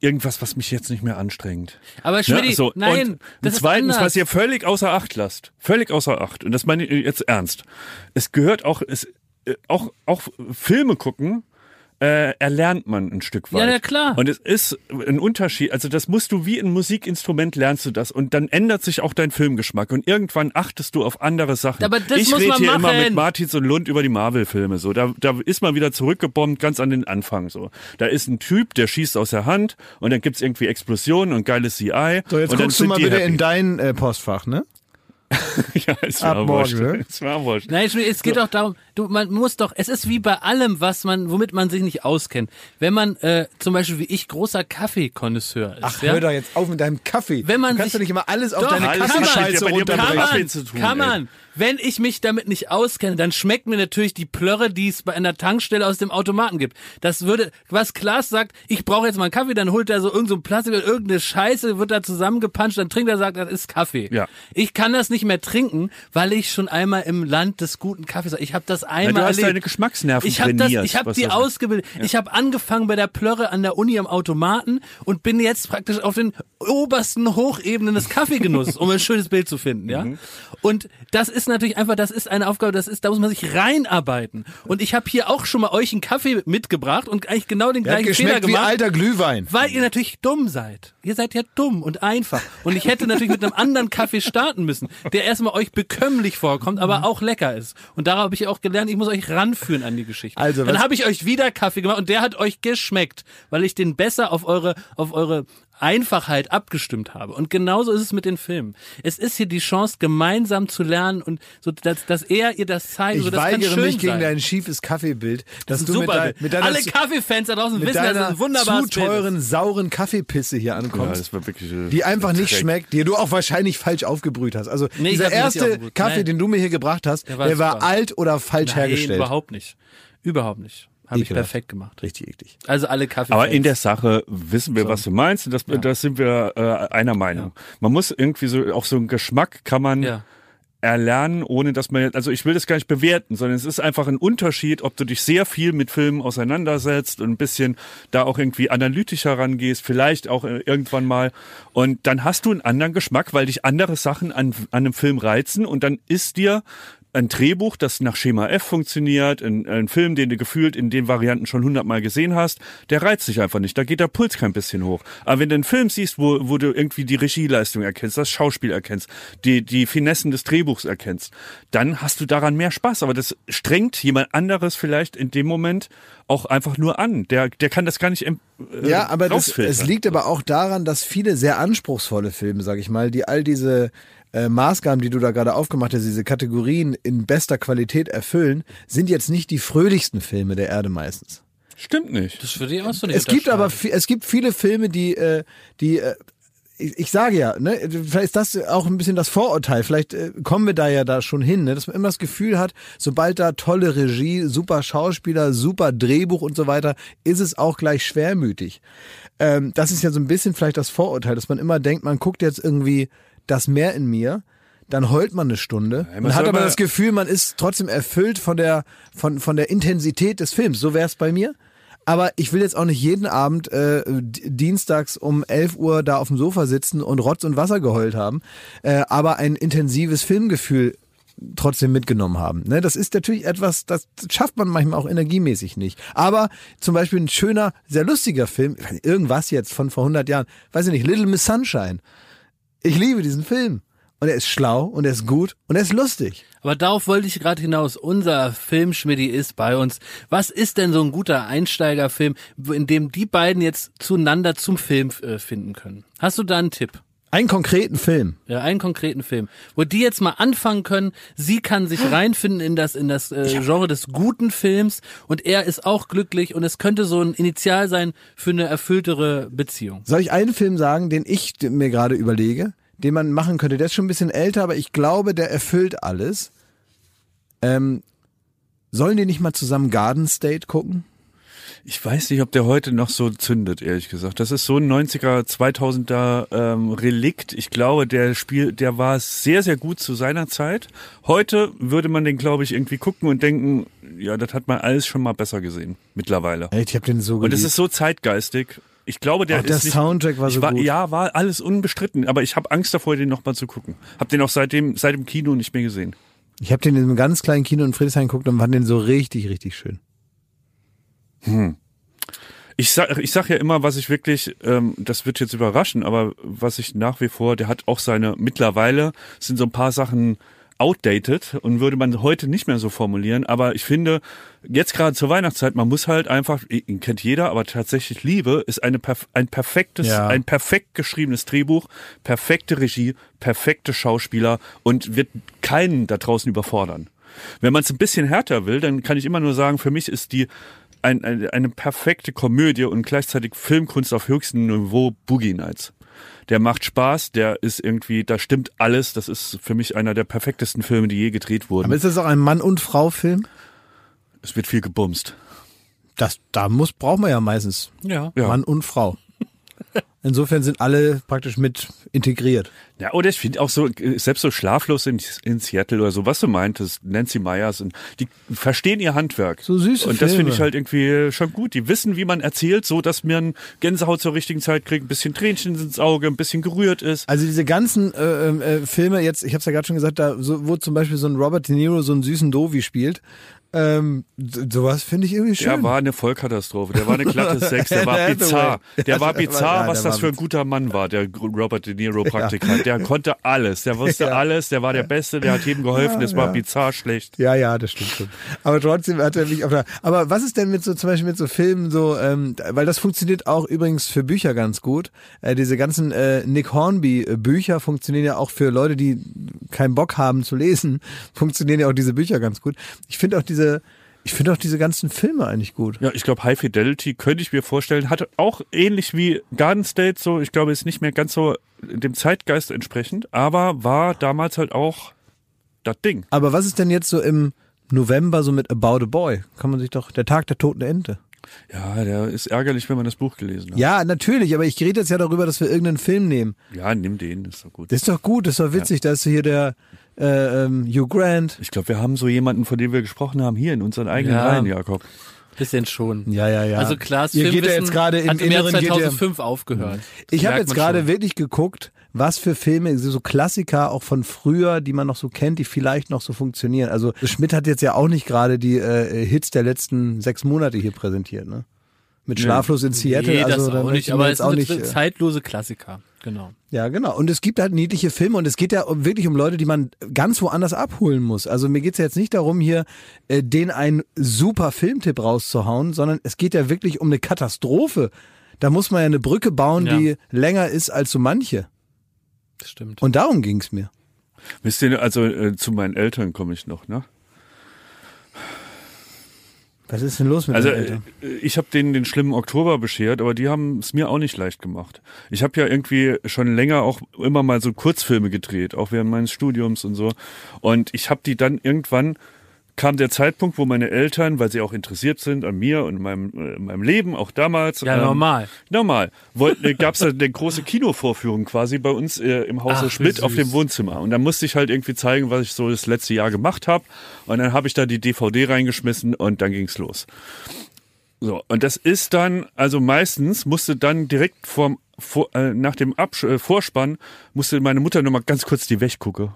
irgendwas, was mich jetzt nicht mehr anstrengt. Aber Schmidti, so, nein, und das ist zweitens, was ihr völlig außer Acht lasst, völlig außer Acht, und das meine ich jetzt ernst. Es gehört auch, es, äh, auch, auch Filme gucken, äh, erlernt man ein Stück weit. Ja, na klar. Und es ist ein Unterschied. Also das musst du wie ein Musikinstrument lernst du das und dann ändert sich auch dein Filmgeschmack und irgendwann achtest du auf andere Sachen. Aber das ich muss rede hier immer machen. mit Martins und Lund über die Marvel-Filme. So, da, da ist man wieder zurückgebombt ganz an den Anfang. So, da ist ein Typ, der schießt aus der Hand und dann gibt's irgendwie Explosionen und geiles CI. So, jetzt und dann guckst du mal bitte happy. in dein äh, Postfach, ne? ja, es Ab war morgen, wurscht. ne? Es war wurscht. Nein, es geht doch darum, du, man muss doch, es ist wie bei allem, was man, womit man sich nicht auskennt. Wenn man, äh, zum Beispiel wie ich, großer Kaffeekonnoisseur ist, Ach, ja? hör doch jetzt auf mit deinem Kaffee. Wenn man du kannst sich- doch nicht immer alles auf Doch, deine alles kann man. Kaffeescheiße dir Kann man, zu tun, kann ey. man. Wenn ich mich damit nicht auskenne, dann schmeckt mir natürlich die Plörre, die es bei einer Tankstelle aus dem Automaten gibt. Das würde, was Klaas sagt, ich brauche jetzt mal einen Kaffee, dann holt er so irgendein so Plastik oder irgendeine Scheiße, wird da zusammengepanscht, dann trinkt er, sagt, das ist Kaffee. Ja. Ich kann das nicht mehr trinken, weil ich schon einmal im Land des guten Kaffees war. Ich habe das das Ja, einmal du hast deine. Geschmacksnerven Ich habe das, trainiert. ich habe die das- ausgebildet. Ich habe angefangen bei der Plörre an der Uni am Automaten und bin jetzt praktisch auf den obersten Hochebenen des Kaffeegenusses, um ein schönes Bild zu finden, ja. Mhm. Und das ist natürlich einfach, das ist eine Aufgabe, das ist, da muss man sich reinarbeiten. Und ich habe hier auch schon mal euch einen Kaffee mitgebracht und eigentlich genau den gleichen Fehler geschmeckt wie gemacht. alter Glühwein. Weil ihr natürlich dumm seid. Ihr seid ja dumm und einfach. Und ich hätte natürlich mit einem anderen Kaffee starten müssen, der erstmal euch bekömmlich vorkommt, aber auch lecker ist. Und darauf habe ich auch gelernt, ich muss euch ranführen an die Geschichte. Also, Dann habe ich euch wieder Kaffee gemacht und der hat euch geschmeckt, weil ich den besser auf eure, auf eure Einfachheit abgestimmt habe. Und genauso ist es mit den Filmen. Es ist hier die Chance, gemeinsam zu lernen und so, dass, dass er ihr das zeigt. Ich so, das kann weigere schön mich gegen sein. dein schiefes Kaffeebild, dass Das du mit, super. dein, mit deiner, Alle zu- Kaffeefans da draußen wissen, dass das ein wunderbares zu Bild ist. teuren, sauren Kaffeepisse hier Ja, ankommst. das war wirklich, äh, die einfach nicht Dreck. schmeckt, die du auch wahrscheinlich falsch aufgebrüht hast. Also Nee, dieser erste. Kaffee, Nein. den du mir hier gebracht hast, der Der war, war super. alt oder falsch Nein, hergestellt. überhaupt nicht. Überhaupt nicht. Habe ich perfekt gemacht. Richtig eklig. Also alle Kaffee. Aber in der Sache wissen wir, was du meinst. und Das, das sind wir äh, einer Meinung. Man muss irgendwie so, auch so einen Geschmack kann man Ja. erlernen, ohne dass man, jetzt- also ich will das gar nicht bewerten, sondern es ist einfach ein Unterschied, ob du dich sehr viel mit Filmen auseinandersetzt und ein bisschen da auch irgendwie analytischer rangehst, vielleicht auch äh, irgendwann mal. Und dann hast du einen anderen Geschmack, weil dich andere Sachen an, an einem Film reizen und dann ist dir ein Drehbuch, das nach Schema F funktioniert, ein, ein Film, den du gefühlt in den Varianten schon hundertmal gesehen hast, der reizt dich einfach nicht. Da geht der Puls kein bisschen hoch. Aber wenn du einen Film siehst, wo, wo du irgendwie die Regieleistung erkennst, das Schauspiel erkennst, die, die Finessen des Drehbuchs erkennst, dann hast du daran mehr Spaß. Aber das strengt jemand anderes vielleicht in dem Moment auch einfach nur an. Der, der kann das gar nicht äh, Ja, aber das, es liegt aber auch daran, dass viele sehr anspruchsvolle Filme, sag ich mal, die all diese äh, Maßgaben, die du da gerade aufgemacht hast, diese Kategorien in bester Qualität erfüllen, sind jetzt nicht die fröhlichsten Filme der Erde meistens. Stimmt nicht. Das würde ich auch so nicht Es gibt aber es gibt viele Filme, die äh, die äh, ich, ich sage ja, ne, vielleicht ist das auch ein bisschen das Vorurteil. Vielleicht äh, kommen wir da ja da schon hin, ne, dass man immer das Gefühl hat, sobald da tolle Regie, super Schauspieler, super Drehbuch und so weiter, ist es auch gleich schwermütig. Ähm, das ist ja so ein bisschen vielleicht das Vorurteil, dass man immer denkt, man guckt jetzt irgendwie das Meer in mir. Dann heult man eine Stunde man und hat aber das Gefühl, man ist trotzdem erfüllt von der von von der Intensität des Films. So wäre es bei mir. Aber ich will jetzt auch nicht jeden Abend äh, dienstags um 11 Uhr da auf dem Sofa sitzen und Rotz und Wasser geheult haben, äh, aber ein intensives Filmgefühl trotzdem mitgenommen haben. Ne? Das ist natürlich etwas, das schafft man manchmal auch energiemäßig nicht. Aber zum Beispiel ein schöner, sehr lustiger Film, irgendwas jetzt von vor 100 Jahren, weiß ich nicht, Little Miss Sunshine. Ich liebe diesen Film. Und er ist schlau und er ist gut und er ist lustig. Aber darauf wollte ich gerade hinaus. Unser Filmschmidti ist bei uns. Was ist denn so ein guter Einsteigerfilm, in dem die beiden jetzt zueinander zum Film äh, finden können? Hast du da einen Tipp? Einen konkreten Film. Ja, einen konkreten Film, wo die jetzt mal anfangen können. Sie kann sich reinfinden in das in das äh, Genre des guten Films und er ist auch glücklich und es könnte so ein Initial sein für eine erfülltere Beziehung. Soll ich einen Film sagen, den ich mir gerade überlege, den man machen könnte? Der ist schon ein bisschen älter, aber ich glaube, der erfüllt alles. Ähm, sollen die nicht mal zusammen Garden State gucken? Ich weiß nicht, ob der heute noch so zündet, ehrlich gesagt. Das ist so ein 90er, 2000er ähm, Relikt. Ich glaube, der Spiel, der war sehr, sehr gut zu seiner Zeit. Heute würde man den, glaube ich, irgendwie gucken und denken, ja, das hat man alles schon mal besser gesehen, mittlerweile. Echt, ich habe den so Und geliebt. es ist so zeitgeistig. Ich glaube, der Auch der ist nicht, Soundtrack war ich so war, gut. Ja, war alles unbestritten. Aber ich habe Angst davor, den nochmal zu gucken. Hab den auch seitdem, seit dem Kino nicht mehr gesehen. Ich habe den in einem ganz kleinen Kino in Friedrichshain geguckt und fand den so richtig, richtig schön. Ich sag, ich sag ja immer, was ich wirklich, ähm, das wird jetzt überraschen, aber was ich nach wie vor, der hat auch seine, mittlerweile sind so ein paar Sachen outdated und würde man heute nicht mehr so formulieren, aber ich finde, jetzt gerade zur Weihnachtszeit, man muss halt einfach, ihn kennt jeder, aber tatsächlich Liebe ist eine, ein perfektes, Ja. ein perfekt geschriebenes Drehbuch, perfekte Regie, perfekte Schauspieler und wird keinen da draußen überfordern. Wenn man es ein bisschen härter will, dann kann ich immer nur sagen, für mich ist die ein, eine, eine perfekte Komödie und gleichzeitig Filmkunst auf höchstem Niveau Boogie Nights. Der macht Spaß, der ist irgendwie, da stimmt alles. Das ist für mich einer der perfektesten Filme, die je gedreht wurden. Aber ist das auch ein Mann- und Frau-Film? es wird viel gebumst. Das, da muss, braucht man ja meistens Ja. Ja. Mann und Frau. Insofern sind alle praktisch mit integriert. Ja, oder ich finde auch so, selbst so schlaflos in, in Seattle oder so, was du meintest, Nancy Myers, und die verstehen ihr Handwerk. So süße Und das finde ich halt irgendwie schon gut. Die wissen, wie man erzählt, so dass man Gänsehaut zur richtigen Zeit kriegt, ein bisschen Tränchen ins Auge, ein bisschen gerührt ist. Also diese ganzen äh, äh, Filme, jetzt, ich habe es ja gerade schon gesagt, da so, wo zum Beispiel so ein Robert De Niro so einen süßen Dovi spielt, ähm, so- sowas finde ich irgendwie schön. Der war eine Vollkatastrophe, der war eine glatte Sex, der war bizarr. Der war bizarr, was das für ein guter Mann war, der Robert De Niro Praktikant. Der konnte alles, der wusste alles, der war der Beste, der hat jedem geholfen, das war bizarr schlecht. Ja, ja, das stimmt schon. Aber trotzdem hat er mich auf der. Aber was ist denn mit so zum Beispiel mit so Filmen so, ähm, weil das funktioniert auch übrigens für Bücher ganz gut. Äh, diese ganzen äh, Nick Hornby äh, Bücher funktionieren ja auch für Leute, die keinen Bock haben zu lesen, funktionieren ja auch diese Bücher ganz gut. Ich finde auch diese, ich finde auch diese ganzen Filme eigentlich gut. Ja, ich glaube, High Fidelity könnte ich mir vorstellen, hat auch ähnlich wie Garden State so, ich glaube, ist nicht mehr ganz so dem Zeitgeist entsprechend, aber war damals halt auch das Ding. Aber was ist denn jetzt so im November so mit About a Boy? Kann man sich doch der Tag der toten Ente. Ja, der ist ärgerlich, wenn man das Buch gelesen hat. Ja, natürlich, aber ich rede jetzt ja darüber, dass wir irgendeinen Film nehmen. Ja, nimm den, ist doch gut. Das ist doch gut, das ist doch witzig, da ist hier der äh, ähm, Hugh Grant. Ich glaube, wir haben so jemanden, von dem wir gesprochen haben, hier in unseren eigenen Ja. Reihen, Jakob. Bisschen schon. Ja, ja, ja. Also Klaas Ihr geht ja jetzt gerade im hat im Inneren geht ja- 2005 aufgehört. Ich habe jetzt gerade wirklich geguckt, was für Filme, so Klassiker auch von früher, die man noch so kennt, die vielleicht noch so funktionieren. Also Schmidt hat jetzt ja auch nicht gerade die äh, Hits der letzten sechs Monate hier präsentiert, ne? Mit Schlaflos in Seattle. Nee, also das da auch nicht, aber jetzt es auch sind nicht. äh, zeitlose Klassiker. Genau. Ja, genau. Und es gibt halt niedliche Filme und es geht ja wirklich um Leute, die man ganz woanders abholen muss. Also mir geht's ja jetzt nicht darum, hier äh, den einen super Filmtipp rauszuhauen, sondern es geht ja wirklich um eine Katastrophe. Da muss man ja eine Brücke bauen, Ja. die länger ist als so manche. Das stimmt. Und darum ging's mir. Wisst ihr, also äh, zu meinen Eltern komme ich noch, ne? Was ist denn los mit Also den Eltern? äh, ich habe denen den schlimmen Oktober beschert, aber die haben es mir auch nicht leicht gemacht. Ich habe ja irgendwie schon länger auch immer mal so Kurzfilme gedreht, auch während meines Studiums und so. Und ich habe die dann irgendwann kam der Zeitpunkt, wo meine Eltern, weil sie auch interessiert sind an mir und meinem, äh, meinem Leben, auch damals. Ja, ähm, normal. Normal. Äh, gab's da eine große Kinovorführung quasi bei uns äh, im Hause Ach, Schmidt auf dem Wohnzimmer. Und da musste ich halt irgendwie zeigen, was ich so das letzte Jahr gemacht habe. Und dann habe ich da die DVD reingeschmissen und dann ging's los. So, und das ist dann, also meistens musste dann direkt vorm, vor, äh, nach dem Absch äh, Vorspann, musste meine Mutter nochmal ganz kurz die Wäsche gucken.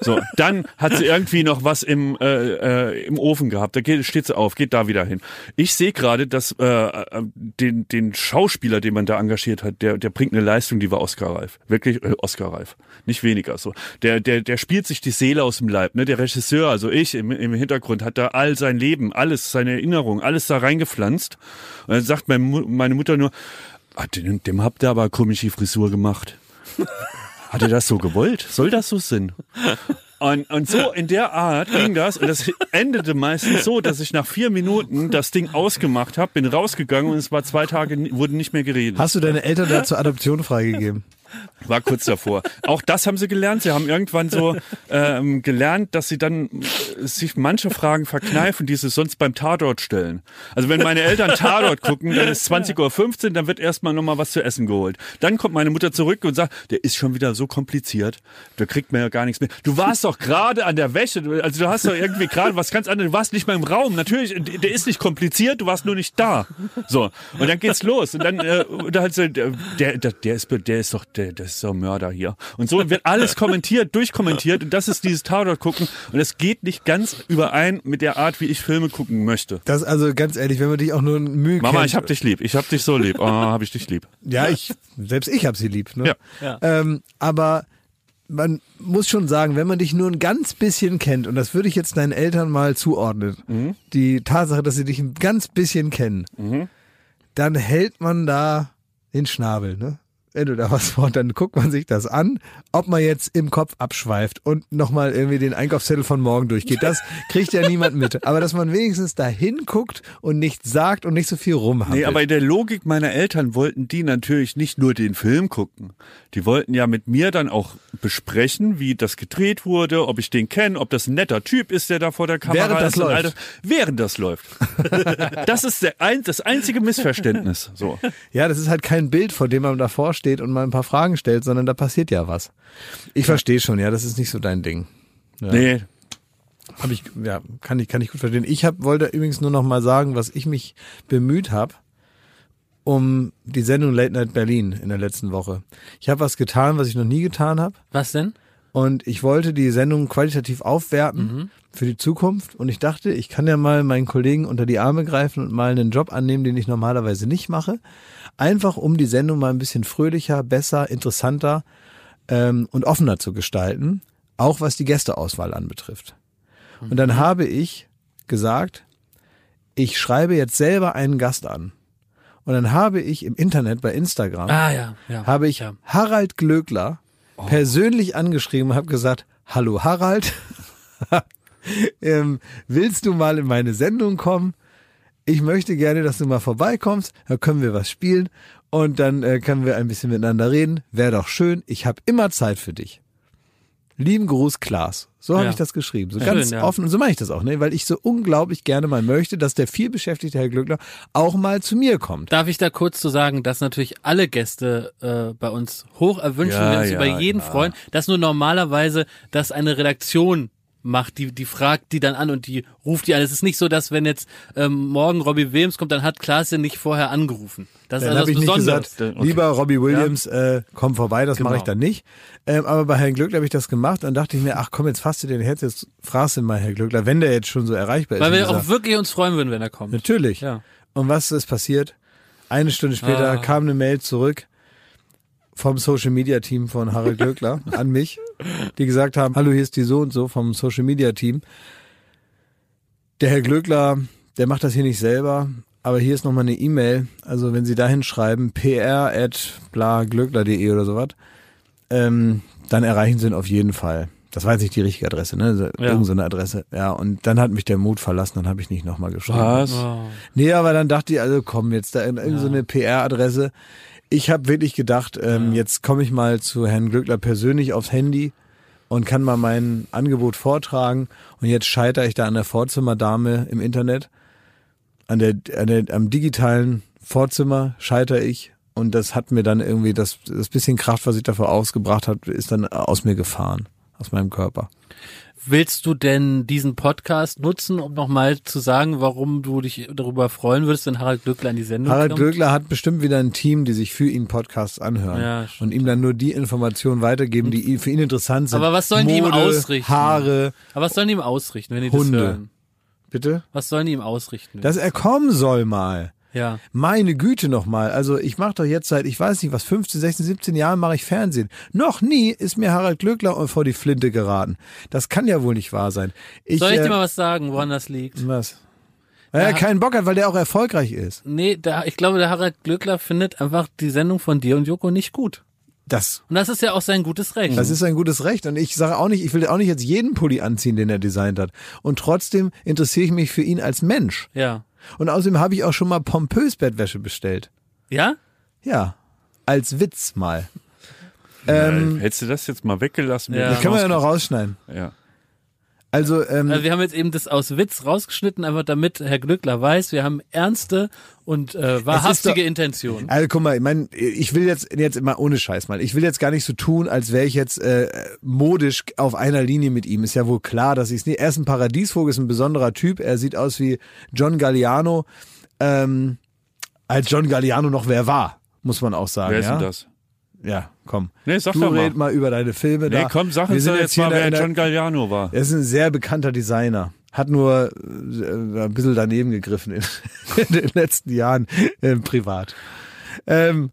So, dann hat sie irgendwie noch was im, äh, äh, im Ofen gehabt. Da geht, steht sie auf, geht da wieder hin. Ich sehe gerade, dass äh, äh, den, den Schauspieler, den man da engagiert hat, der, der bringt eine Leistung, die war Oscar-reif. Wirklich äh, Oscar-reif. Nicht weniger so. Der, der, der spielt sich die Seele aus dem Leib. Ne? Der Regisseur, also ich im, im Hintergrund, hat da all sein Leben, alles, seine Erinnerungen, alles da reingepflanzt. Und dann sagt meine, meine Mutter nur, ah, dem, dem habt ihr aber komisch die Frisur gemacht. Hat er das so gewollt? Soll das so sein? Und, und so in der Art ging das. Und das endete meistens so, dass ich nach vier Minuten das Ding ausgemacht habe, bin rausgegangen und es war zwei Tage, wurde nicht mehr geredet. Hast du deine Eltern da zur Adoption freigegeben? War kurz davor. Auch das haben sie gelernt. Sie haben irgendwann so ähm, gelernt, dass sie dann äh, sich manche Fragen verkneifen, die sie sonst beim Tatort stellen. Also wenn meine Eltern Tatort gucken, dann ist 20.15 Uhr, dann wird erstmal nochmal was zu essen geholt. Dann kommt meine Mutter zurück und sagt, der ist schon wieder so kompliziert, da kriegt man ja gar nichts mehr. Du warst doch gerade an der Wäsche, also du hast doch irgendwie gerade was ganz anderes, du warst nicht mal im Raum. Natürlich, der ist nicht kompliziert, du warst nur nicht da. So, und dann geht's los. Und dann, äh, hat sie, der, der, der ist, der ist doch, der, das ist so ein Mörder hier. Und so wird alles kommentiert, durchkommentiert. Und das ist dieses Tatort gucken. Und es geht nicht ganz überein mit der Art, wie ich Filme gucken möchte. Das also ganz ehrlich, wenn man dich auch nur Mühe Mama, kennt, ich hab dich lieb. Ich hab dich so lieb. Oh, hab ich dich lieb. Ja, ich selbst ich hab sie lieb. Ne? Ja. Ja. Ähm, aber man muss schon sagen, wenn man dich nur ein ganz bisschen kennt, und das würde ich jetzt deinen Eltern mal zuordnen, Mhm. die Tatsache, dass sie dich ein ganz bisschen kennen, dann hält man da den Schnabel, ne? Wenn du da was vor, dann guckt man sich das an, ob man jetzt im Kopf abschweift und nochmal irgendwie den Einkaufszettel von morgen durchgeht. Das kriegt ja niemand mit. Aber dass man wenigstens da hinguckt und nichts sagt und nicht so viel rumhampelt. Nee, aber in der Logik meiner Eltern wollten die natürlich nicht nur den Film gucken. Die wollten ja mit mir dann auch besprechen, wie das gedreht wurde, ob ich den kenne, ob das ein netter Typ ist, der da vor der Kamera Während das ist. läuft. das. Während das läuft. das ist der das einzige Missverständnis. So. Ja, das ist halt kein Bild, vor dem man davor steht und mal ein paar Fragen stellt, sondern da passiert ja was. Ich verstehe schon, ja, das ist nicht so dein Ding. Ja. Nee, Hab ich, ja, kann ich, kann ich gut verstehen. Ich hab, wollte übrigens nur noch mal sagen, was ich mich bemüht habe, um die Sendung Late Night Berlin in der letzten Woche. Ich habe was getan, was ich noch nie getan habe. Was denn? Und ich wollte die Sendung qualitativ aufwerten für die Zukunft. Und ich dachte, ich kann ja mal meinen Kollegen unter die Arme greifen und mal einen Job annehmen, den ich normalerweise nicht mache. Einfach um die Sendung mal ein bisschen fröhlicher, besser, interessanter ähm, und offener zu gestalten. Auch was die Gästeauswahl anbetrifft. Und dann habe ich gesagt, ich schreibe jetzt selber einen Gast an. Und dann habe ich im Internet bei Instagram Ah ja, ja. habe ich ja. Harald Glöckler persönlich angeschrieben und habe gesagt, hallo Harald, ähm, willst du mal in meine Sendung kommen? Ich möchte gerne, dass du mal vorbeikommst, da können wir was spielen und dann äh, können wir ein bisschen miteinander reden. Wäre doch schön, ich habe immer Zeit für dich. Lieben Gruß, Klaas. So habe Ja. ich das geschrieben. So Schön, ganz ja. offen. Und so mache ich das auch, ne? Weil ich so unglaublich gerne mal möchte, dass der vielbeschäftigte Herr Glöckler auch mal zu mir kommt. Darf ich da kurz zu sagen, dass natürlich alle Gäste äh, bei uns hoch erwünschen, Ja, wir uns über jeden freuen, dass nur normalerweise das eine Redaktion macht, die, die fragt die dann an und die ruft die an. Es ist nicht so, dass wenn jetzt ähm, morgen Robbie Williams kommt, dann hat Klaas den nicht vorher angerufen. Das ist Dann also habe was ich nicht Besonderes. gesagt, Okay. lieber Robbie Williams, äh, komm vorbei, das mache Genau. ich dann nicht. Ähm, aber bei Herrn Glöckler habe ich das gemacht und dachte ich mir, ach komm, jetzt fasst du den Herz, jetzt fragst du mal Herr Glöckler, wenn der jetzt schon so erreichbar ist. Weil wir auch wirklich uns freuen würden, wenn er kommt. Natürlich. Ja. Und was ist passiert? Eine Stunde später Ah. kam eine Mail zurück vom Social Media Team von Harald Glöckler an mich, die gesagt haben, hallo, hier ist die so und so vom Social Media Team. Der Herr Glöckler, der macht das hier nicht selber, aber hier ist nochmal eine E-Mail. Also wenn Sie dahin schreiben, pr at blaglöckler.de oder sowas, ähm, dann erreichen Sie ihn auf jeden Fall. Das war jetzt nicht die richtige Adresse, ne? So- Irgend so eine Adresse. Ja, und dann hat mich der Mut verlassen, dann habe ich nicht nochmal geschrieben. was? Oh. Nee, aber dann dachte ich, also komm, jetzt da in irgendeine so eine PR-Adresse. Ich habe wirklich gedacht, ähm, jetzt komme ich mal zu Herrn Glückler persönlich aufs Handy und kann mal mein Angebot vortragen. Und jetzt scheitere ich da an der Vorzimmerdame im Internet. An der, an der, am digitalen Vorzimmer scheitere ich. Und das hat mir dann irgendwie, das, das bisschen Kraft, was ich dafür ausgebracht habe, ist dann aus mir gefahren. Aus meinem Körper. Willst du denn diesen Podcast nutzen, um nochmal zu sagen, warum du dich darüber freuen würdest, wenn Harald Glöckler in die Sendung Harald kommt? Glöckler hat bestimmt wieder ein Team, die sich für ihn Podcasts anhören Ja, und ihm dann nur die Informationen weitergeben, die für ihn interessant sind. Aber was sollen die ihm Mode, ausrichten? Haare, Aber was sollen die ihm ausrichten, wenn die Hunde. das hören? bitte? Was sollen die ihm ausrichten? Dass er kommen soll mal. Ja. Meine Güte nochmal. Also ich mache doch jetzt seit, ich weiß nicht was, 15, 16, 17 Jahren mache ich Fernsehen. Noch nie ist mir Harald Glöckler vor die Flinte geraten. Das kann ja wohl nicht wahr sein. Ich, Soll ich äh, dir mal was sagen, woran das liegt? was? Weil er keinen Bock hat, weil der auch erfolgreich ist. Nee, der, ich glaube, der Harald Glöckler findet einfach die Sendung von dir und Joko nicht gut. Das Und das ist ja auch sein gutes Recht. Das ist ein gutes Recht. Und ich sage auch nicht, ich will auch nicht jetzt jeden Pulli anziehen, den er designt hat. Und trotzdem interessiere ich mich für ihn als Mensch. ja. Und außerdem habe ich auch schon mal pompös Bettwäsche bestellt. Ja? Ja. Als Witz mal. Ähm, Hättest du das jetzt mal weggelassen? Ja. Das können wir ja noch rausschneiden. Ja. Also, ähm, Also wir haben jetzt eben das aus Witz rausgeschnitten, einfach damit Herr Glöckler weiß, wir haben ernste und äh, wahrhaftige doch- Intentionen. also guck mal, ich mein, ich will jetzt jetzt immer ohne Scheiß mal. Ich will jetzt gar nicht so tun, als wäre ich jetzt äh, modisch auf einer Linie mit ihm. Ist ja wohl klar, dass ich es nicht. Er ist ein Paradiesvogel, ist ein besonderer Typ. Er sieht aus wie John Galliano, ähm, als John Galliano noch wer war, muss man auch sagen. Wer ist ja? denn das? Ja, komm. Nee, sag du doch mal. red mal über deine Filme. Nee, da. komm, sag uns sind doch jetzt mal, wer John Galliano war. Er ist ein sehr bekannter Designer. Hat nur äh, ein bisschen daneben gegriffen in, in den letzten Jahren äh, privat. Ähm,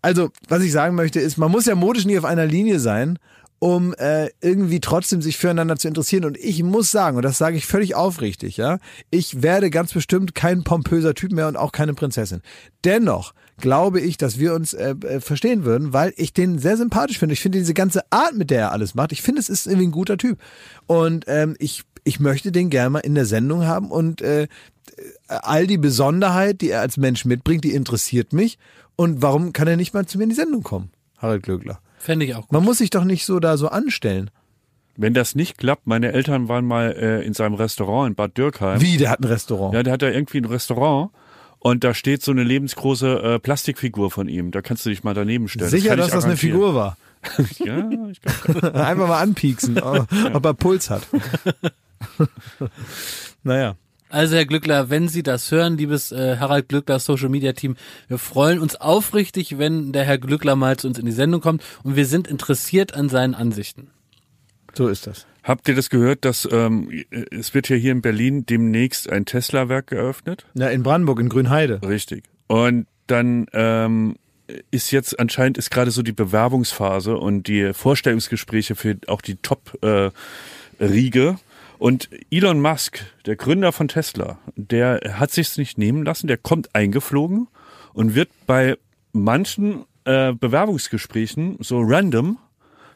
also, was ich sagen möchte, ist, man muss ja modisch nie auf einer Linie sein, um äh, irgendwie trotzdem sich füreinander zu interessieren. Und ich muss sagen, und das sage ich völlig aufrichtig, ja, ich werde ganz bestimmt kein pompöser Typ mehr und auch keine Prinzessin. Dennoch glaube ich, dass wir uns äh, äh, verstehen würden, weil ich den sehr sympathisch finde. Ich finde diese ganze Art, mit der er alles macht, ich finde, es ist irgendwie ein guter Typ. Und ähm, ich, ich möchte den gerne mal in der Sendung haben und äh, all die Besonderheit, die er als Mensch mitbringt, die interessiert mich. Und warum kann er nicht mal zu mir in die Sendung kommen, Harald Glöckler? Fände ich auch gut. Man muss sich doch nicht so da so anstellen. Wenn das nicht klappt, meine Eltern waren mal äh, in seinem Restaurant in Bad Dürkheim. Wie, der hat ein Restaurant. Ja, der hat da irgendwie ein Restaurant und da steht so eine lebensgroße äh, Plastikfigur von ihm. Da kannst du dich mal daneben stellen. Sicher, kann dass das eine. Figur war. ja, ich glaub, Einfach mal anpieksen, ob, ob er Puls hat. naja. Also Herr Glückler, wenn Sie das hören, liebes äh, Harald Glückler Social Media Team, wir freuen uns aufrichtig, wenn der Herr Glückler mal zu uns in die Sendung kommt und wir sind interessiert an seinen Ansichten. So ist das. Habt ihr das gehört, dass ähm, es wird ja hier in Berlin demnächst ein Tesla-Werk geöffnet? Ja, in Brandenburg, in Grünheide. Richtig. Und dann ähm, ist jetzt anscheinend ist gerade so die Bewerbungsphase und die Vorstellungsgespräche für auch die Top-Riege. und Elon Musk, der Gründer von Tesla, der hat sich's nicht nehmen lassen, der kommt eingeflogen und wird bei manchen äh, Bewerbungsgesprächen so random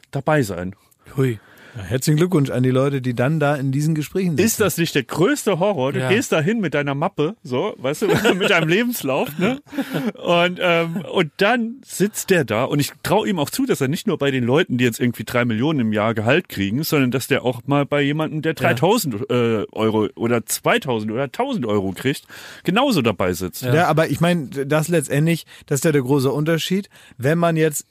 dabei sein. Hui. Ja, herzlichen Glückwunsch an die Leute, die dann da in diesen Gesprächen sind. Ist das nicht der größte Horror? Du Ja. gehst da hin mit deiner Mappe, so, weißt du, mit deinem Lebenslauf, ne? Und, ähm, und dann sitzt der da und ich traue ihm auch zu, dass er nicht nur bei den Leuten, die jetzt irgendwie drei Millionen im Jahr Gehalt kriegen, sondern dass der auch mal bei jemandem, der 3000 äh, Euro oder 2000 oder 1000 Euro kriegt, genauso dabei sitzt. Ja, aber ich meine, das letztendlich, das ist ja der große Unterschied. Wenn man jetzt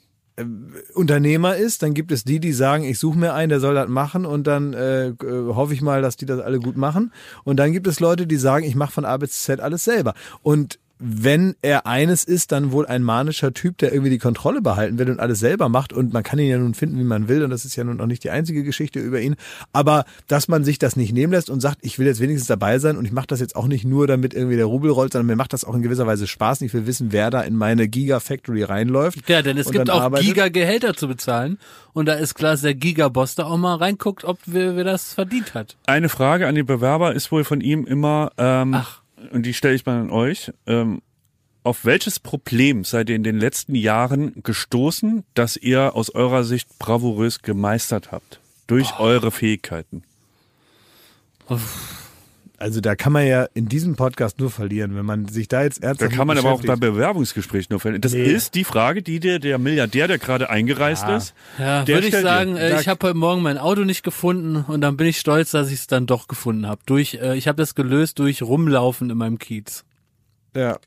Unternehmer ist, dann gibt es die, die sagen, ich suche mir einen, der soll das machen und dann äh, äh, hoffe ich mal, dass die das alle gut machen. Und dann gibt es Leute, die sagen, ich mache von A bis Z alles selber. Und wenn er eines ist, dann wohl ein manischer Typ, der irgendwie die Kontrolle behalten will und alles selber macht. Und man kann ihn ja nun finden, wie man will. Und das ist ja nun auch nicht die einzige Geschichte über ihn. Aber dass man sich das nicht nehmen lässt und sagt, ich will jetzt wenigstens dabei sein und ich mache das jetzt auch nicht nur, damit irgendwie der Rubel rollt, sondern mir macht das auch in gewisser Weise Spaß. Und ich will wissen, wer da in meine Giga-Factory reinläuft. Ja, denn es gibt auch arbeitet. Giga-Gehälter zu bezahlen und da ist klar, dass der Giga-Boss da auch mal reinguckt, ob wer, wer das verdient hat. Eine Frage an die Bewerber ist wohl von ihm immer, ähm, Ach. Und die stelle ich mal an euch. Ähm, auf welches Problem seid ihr in den letzten Jahren gestoßen, das ihr aus eurer Sicht bravourös gemeistert habt? Durch eure Fähigkeiten. Also da kann man ja in diesem Podcast nur verlieren, wenn man sich da jetzt Da ernsthaft kann man aber auch bei beschäftigt. Bewerbungsgesprächen nur verlieren. Das Nee. ist die Frage, die dir der Milliardär, der gerade eingereist Ja. ist, Ja, der würde ich dir. sagen, äh, Da- ich habe heute Morgen mein Auto nicht gefunden und dann bin ich stolz, dass ich es dann doch gefunden habe. Durch, äh, ich habe das gelöst durch Rumlaufen in meinem Kiez. Ja.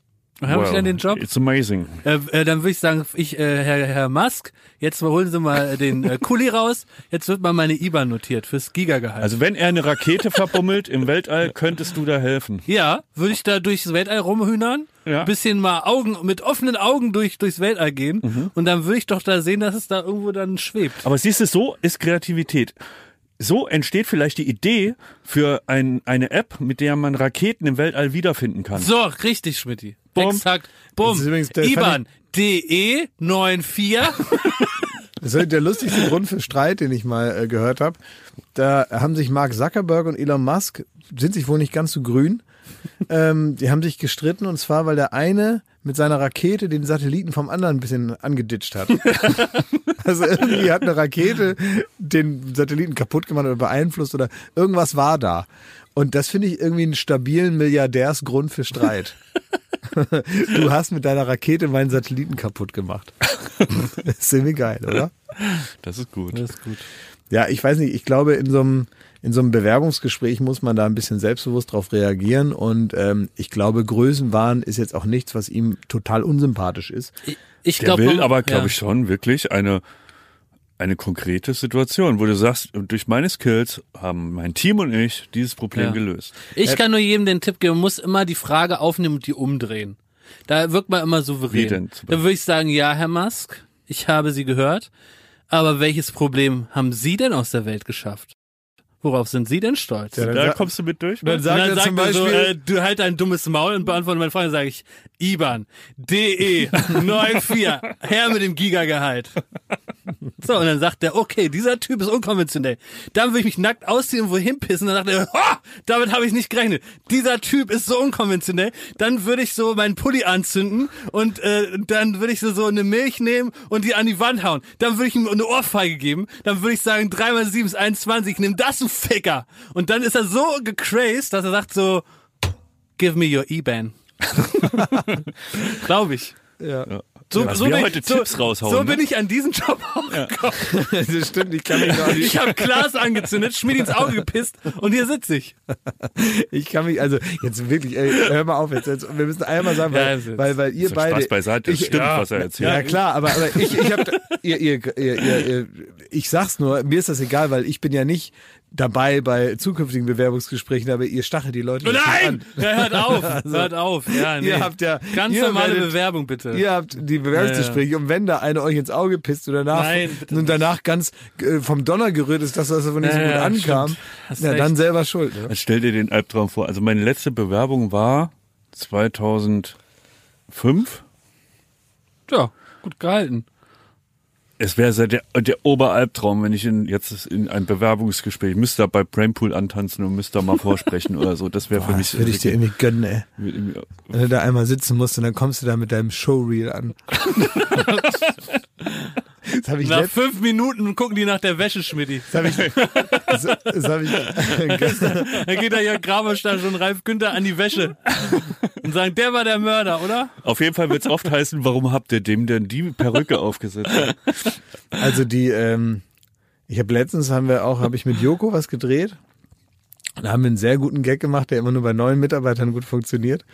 Habe ich dann den Job? It's amazing. Äh, äh, dann würde ich sagen, ich, äh, Herr, Herr Musk, jetzt holen Sie mal den äh, Kuli raus. Jetzt wird mal meine IBAN notiert fürs Gigagehalt. Also wenn er eine Rakete verbummelt im Weltall, könntest du da helfen. ja, würde ich da durchs Weltall rumhühnern, Ja. bisschen mal Augen mit offenen Augen durch durchs Weltall gehen Mhm. und dann würde ich doch da sehen, dass es da irgendwo dann schwebt. Aber siehst du, so ist Kreativität. So entsteht vielleicht die Idee für ein, eine App, mit der man Raketen im Weltall wiederfinden kann. So, richtig, Schmidti. Bumm. Exakt. Bumm. Das ist übrigens der- IBAN DE 94. Das ist der lustigste Grund für Streit, den ich mal äh, gehört habe. Da haben sich Mark Zuckerberg und Elon Musk, sind sich wohl nicht ganz so grün, ähm, die haben sich gestritten und zwar, weil der eine mit seiner Rakete den Satelliten vom anderen ein bisschen angeditscht hat. also irgendwie hat eine Rakete den Satelliten kaputt gemacht oder beeinflusst oder irgendwas war da. Und das finde ich irgendwie einen stabilen Milliardärsgrund für Streit. Du hast mit deiner Rakete meinen Satelliten kaputt gemacht. Das ist irgendwie geil, oder? Das ist gut. Das ist gut. Ja, ich weiß nicht, ich glaube, in so einem, in so einem Bewerbungsgespräch muss man da ein bisschen selbstbewusst drauf reagieren und ähm, ich glaube, Größenwahn ist jetzt auch nichts, was ihm total unsympathisch ist. Ich, ich Der glaube, will aber, glaube ja. ich, schon wirklich eine, eine konkrete Situation, wo du sagst, durch meine Skills haben mein Team und ich dieses Problem Ja. gelöst. Ich kann nur jedem den Tipp geben, man muss immer die Frage aufnehmen und die umdrehen. Da wirkt man immer souverän. Wie denn zum Da würde ich sagen, ja, Herr Musk, ich habe Sie gehört, aber welches Problem haben Sie denn aus der Welt geschafft? Worauf sind Sie denn stolz? Ja, dann Da kommst du mit durch? dann sagt und dann er sagt zum er so, Beispiel- äh, du halt dein dummes Maul und beantworte meine Frage, sage ich, IBAN, DE, 94, her mit dem Gigagehalt. So, und dann sagt er, okay, dieser Typ ist unkonventionell. Dann würde ich mich nackt ausziehen und wohin pissen. Dann sagt er, ha, damit habe ich nicht gerechnet. Dieser Typ ist so unkonventionell. Dann würde ich so meinen Pulli anzünden und äh, dann würde ich so, so eine Milch nehmen und die an die Wand hauen. Dann würde ich ihm eine Ohrfeige geben. Dann würde ich sagen, 3 mal 7 ist 21, nimm das, Ficker. Und dann ist er so gecrazed, dass er sagt so, give me your IBAN. Glaube ich. Ja. So, Dass so, wir bin, heute so, Tipps raushauen, so ne? bin ich an diesen Job auch gekommen. das stimmt, ich kann mich noch nicht. Ich habe Glas angezündet, Schmied ins Auge gepisst und hier sitze ich. Ich kann mich, also jetzt wirklich, ey, hör mal auf jetzt. jetzt wir müssen einmal sagen, Ja, weil, jetzt- weil, weil ihr So beide. Spaß beiseite, das ich, stimmt, ja, was er erzählt. Ja klar, aber, aber ich, ich hab, ihr, ihr, ihr, ihr, ihr, ich sag's nur, mir ist das egal, weil ich bin ja nicht dabei bei zukünftigen Bewerbungsgesprächen, aber ihr stachelt die Leute Nein! Ja, hört auf, hört auf. Ja, nee. Ihr habt ja- Ganz ihr normale werdet- Bewerbung, bitte. Ihr habt die Bewerbungsgespräche und wenn da eine euch ins Auge pisst oder danach Nein, bitte und danach ganz äh, vom Donner gerührt ist, dass das von nicht so Ja, gut ja, ankam, ja, dann selber schuld. Ne? Stell dir den Albtraum vor. Also meine letzte Bewerbung war 2005. Ja, gut gehalten. Es wäre der, der Oberalbtraum, wenn ich in, jetzt in ein Bewerbungsgespräch müsste da bei Brainpool antanzen und müsste da mal vorsprechen oder so. Das wäre für mich das würde ich dir irgendwie gönnen, ey. Wenn du da einmal sitzen musst und dann kommst du da mit deinem Showreel an. das habe ich, Nach letzt, fünf Minuten gucken die nach der Wäsche, Schmidti. das hab ich, das, das hab ich gestern, Dann geht da Jörg Graberstadt und Ralf Günther an die Wäsche und sagen, der war der Mörder, oder? Auf jeden Fall wird es oft heißen, warum habt ihr dem denn die Perücke aufgesetzt? also die, ähm, ich habe letztens haben wir auch, habe ich mit Joko was gedreht. Da haben wir einen sehr guten Gag gemacht, der immer nur bei neuen Mitarbeitern gut funktioniert.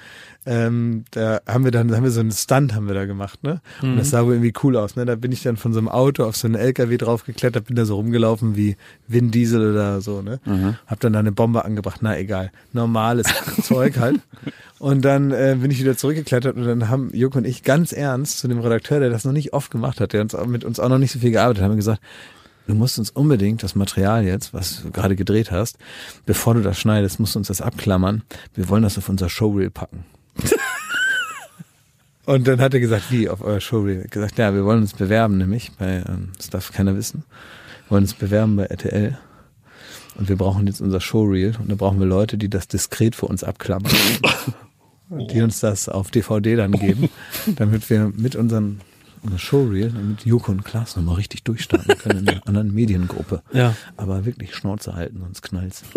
Ähm, da haben wir dann, da haben wir so einen Stunt haben wir da gemacht, ne? Und das sah wohl irgendwie cool aus, ne? Da bin ich dann von so einem Auto auf so einen LKW draufgeklettert, bin da so rumgelaufen wie Vin Diesel oder so, ne? Hab dann da eine Bombe angebracht, na egal, normales Zeug halt. Und dann äh, bin ich wieder zurückgeklettert und dann haben Joko und ich ganz ernst zu dem Redakteur, der das noch nicht oft gemacht hat, der uns mit uns auch noch nicht so viel gearbeitet hat, haben gesagt, du musst uns unbedingt das Material jetzt, was du gerade gedreht hast, bevor du das schneidest, musst du uns das abklammern. Wir wollen das auf unser Showreel packen. Und dann hat er gesagt, wie auf euer Showreel? Er hat gesagt, ja, wir wollen uns bewerben, nämlich bei, ähm, das darf keiner wissen, wir wollen uns bewerben bei RTL. Und wir brauchen jetzt unser Showreel und da brauchen wir Leute, die das diskret für uns abklammern. Und die uns das auf DVD dann geben, damit wir mit unseren unser Showreel, damit Joko und Klaas nochmal richtig durchstarten können in der anderen Mediengruppe. Ja. Aber wirklich Schnauze halten, sonst knallt's.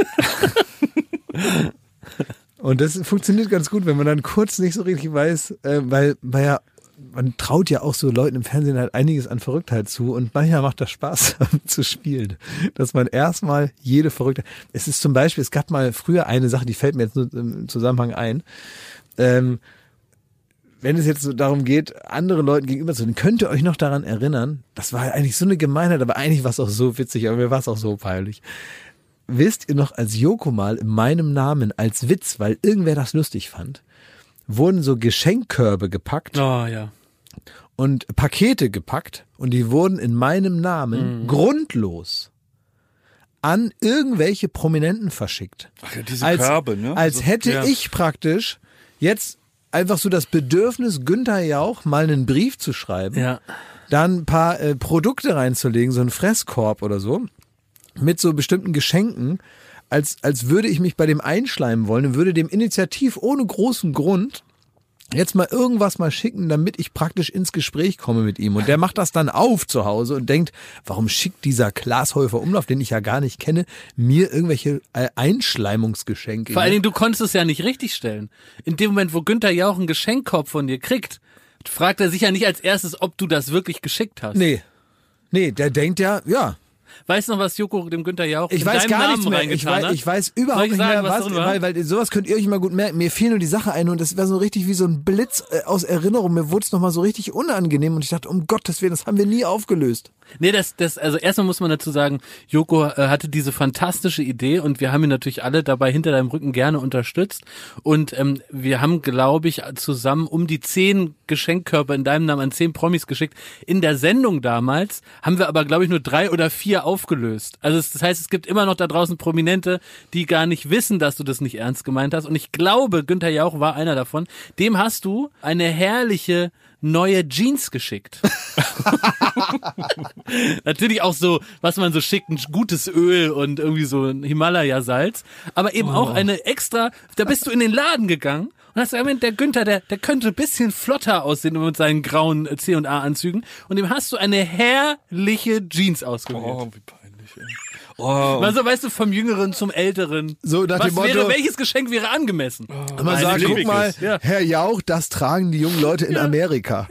Und das funktioniert ganz gut, wenn man dann kurz nicht so richtig weiß, äh, weil, weil ja, man traut ja auch so Leuten im Fernsehen halt einiges an Verrücktheit zu und manchmal macht das Spaß zu spielen. Dass man erstmal jede Verrücktheit. Es ist zum Beispiel, es gab mal früher eine Sache, die fällt mir jetzt nur im Zusammenhang ein. Ähm, wenn es jetzt so darum geht, anderen Leuten gegenüber zu, dann könnt ihr euch noch daran erinnern, das war eigentlich so eine Gemeinheit, aber eigentlich war es auch so witzig, aber mir war es auch so peinlich. Wisst ihr noch, als Joko mal in meinem Namen als Witz, weil irgendwer das lustig fand, wurden so Geschenkkörbe gepackt Oh, ja. und Pakete gepackt und die wurden in meinem Namen grundlos an irgendwelche Prominenten verschickt. Ach ja, diese Als, Körbe, ne? als So- hätte ja. ich praktisch jetzt einfach so das Bedürfnis, Günther Jauch mal einen Brief zu schreiben, Ja. dann ein paar äh, Produkte reinzulegen, so einen Fresskorb oder so, mit so bestimmten Geschenken, als, als würde ich mich bei dem einschleimen wollen und würde dem initiativ ohne großen Grund jetzt mal irgendwas mal schicken, damit ich praktisch ins Gespräch komme mit ihm. Und der macht das dann auf zu Hause und denkt, warum schickt dieser Glashäufer Umlauf, den ich ja gar nicht kenne, mir irgendwelche äh, Einschleimungsgeschenke? Vor allen Dingen, du konntest es ja nicht richtig stellen. In dem Moment, wo Günther Jauch einen Geschenkkorb von dir kriegt, fragt er sich ja nicht als erstes, ob du das wirklich geschickt hast. Nee. Nee, der denkt ja, ja, Weißt du noch, was Joko dem Günther Jauch Ich in weiß deinem gar Namen nichts mehr. Ich weiß, ich weiß überhaupt ich nicht sagen, mehr, was was, weil, weil sowas könnt ihr euch mal gut merken. Mir fiel nur die Sache ein und das war so richtig wie so ein Blitz äh, aus Erinnerung. Mir wurde es nochmal so richtig unangenehm und ich dachte, um Gottes Willen, das haben wir nie aufgelöst. Nee, das, das, also erstmal muss man dazu sagen, Joko äh, hatte diese fantastische Idee und wir haben ihn natürlich alle dabei hinter deinem Rücken gerne unterstützt. Und ähm, wir haben, glaube ich, zusammen um die zehn Geschenkkörper in deinem Namen an zehn Promis geschickt. In der Sendung damals haben wir aber, glaube ich, nur drei oder vier aufgelöst. Also das heißt, es gibt immer noch da draußen Prominente, die gar nicht wissen, dass du das nicht ernst gemeint hast. Und ich glaube, Günther Jauch war einer davon. Dem hast du eine herrliche neue Jeans geschickt. Natürlich auch so, was man so schickt, ein gutes Öl und irgendwie so ein Himalaya-Salz. Aber eben auch eine extra, da bist du in den Laden gegangen und hast gesagt, der Günther, der, der könnte ein bisschen flotter aussehen mit seinen grauen C&A-Anzügen. Und dem hast du eine herrliche Jeans ausgewählt. Oh, wie peinlich. ey. Oh, Also, weißt du, vom Jüngeren zum Älteren. So nach Was dem Motto, wäre, welches Geschenk wäre angemessen? man Eine sagt, guck mal, ja. Herr Jauch, das tragen die jungen Leute in Amerika.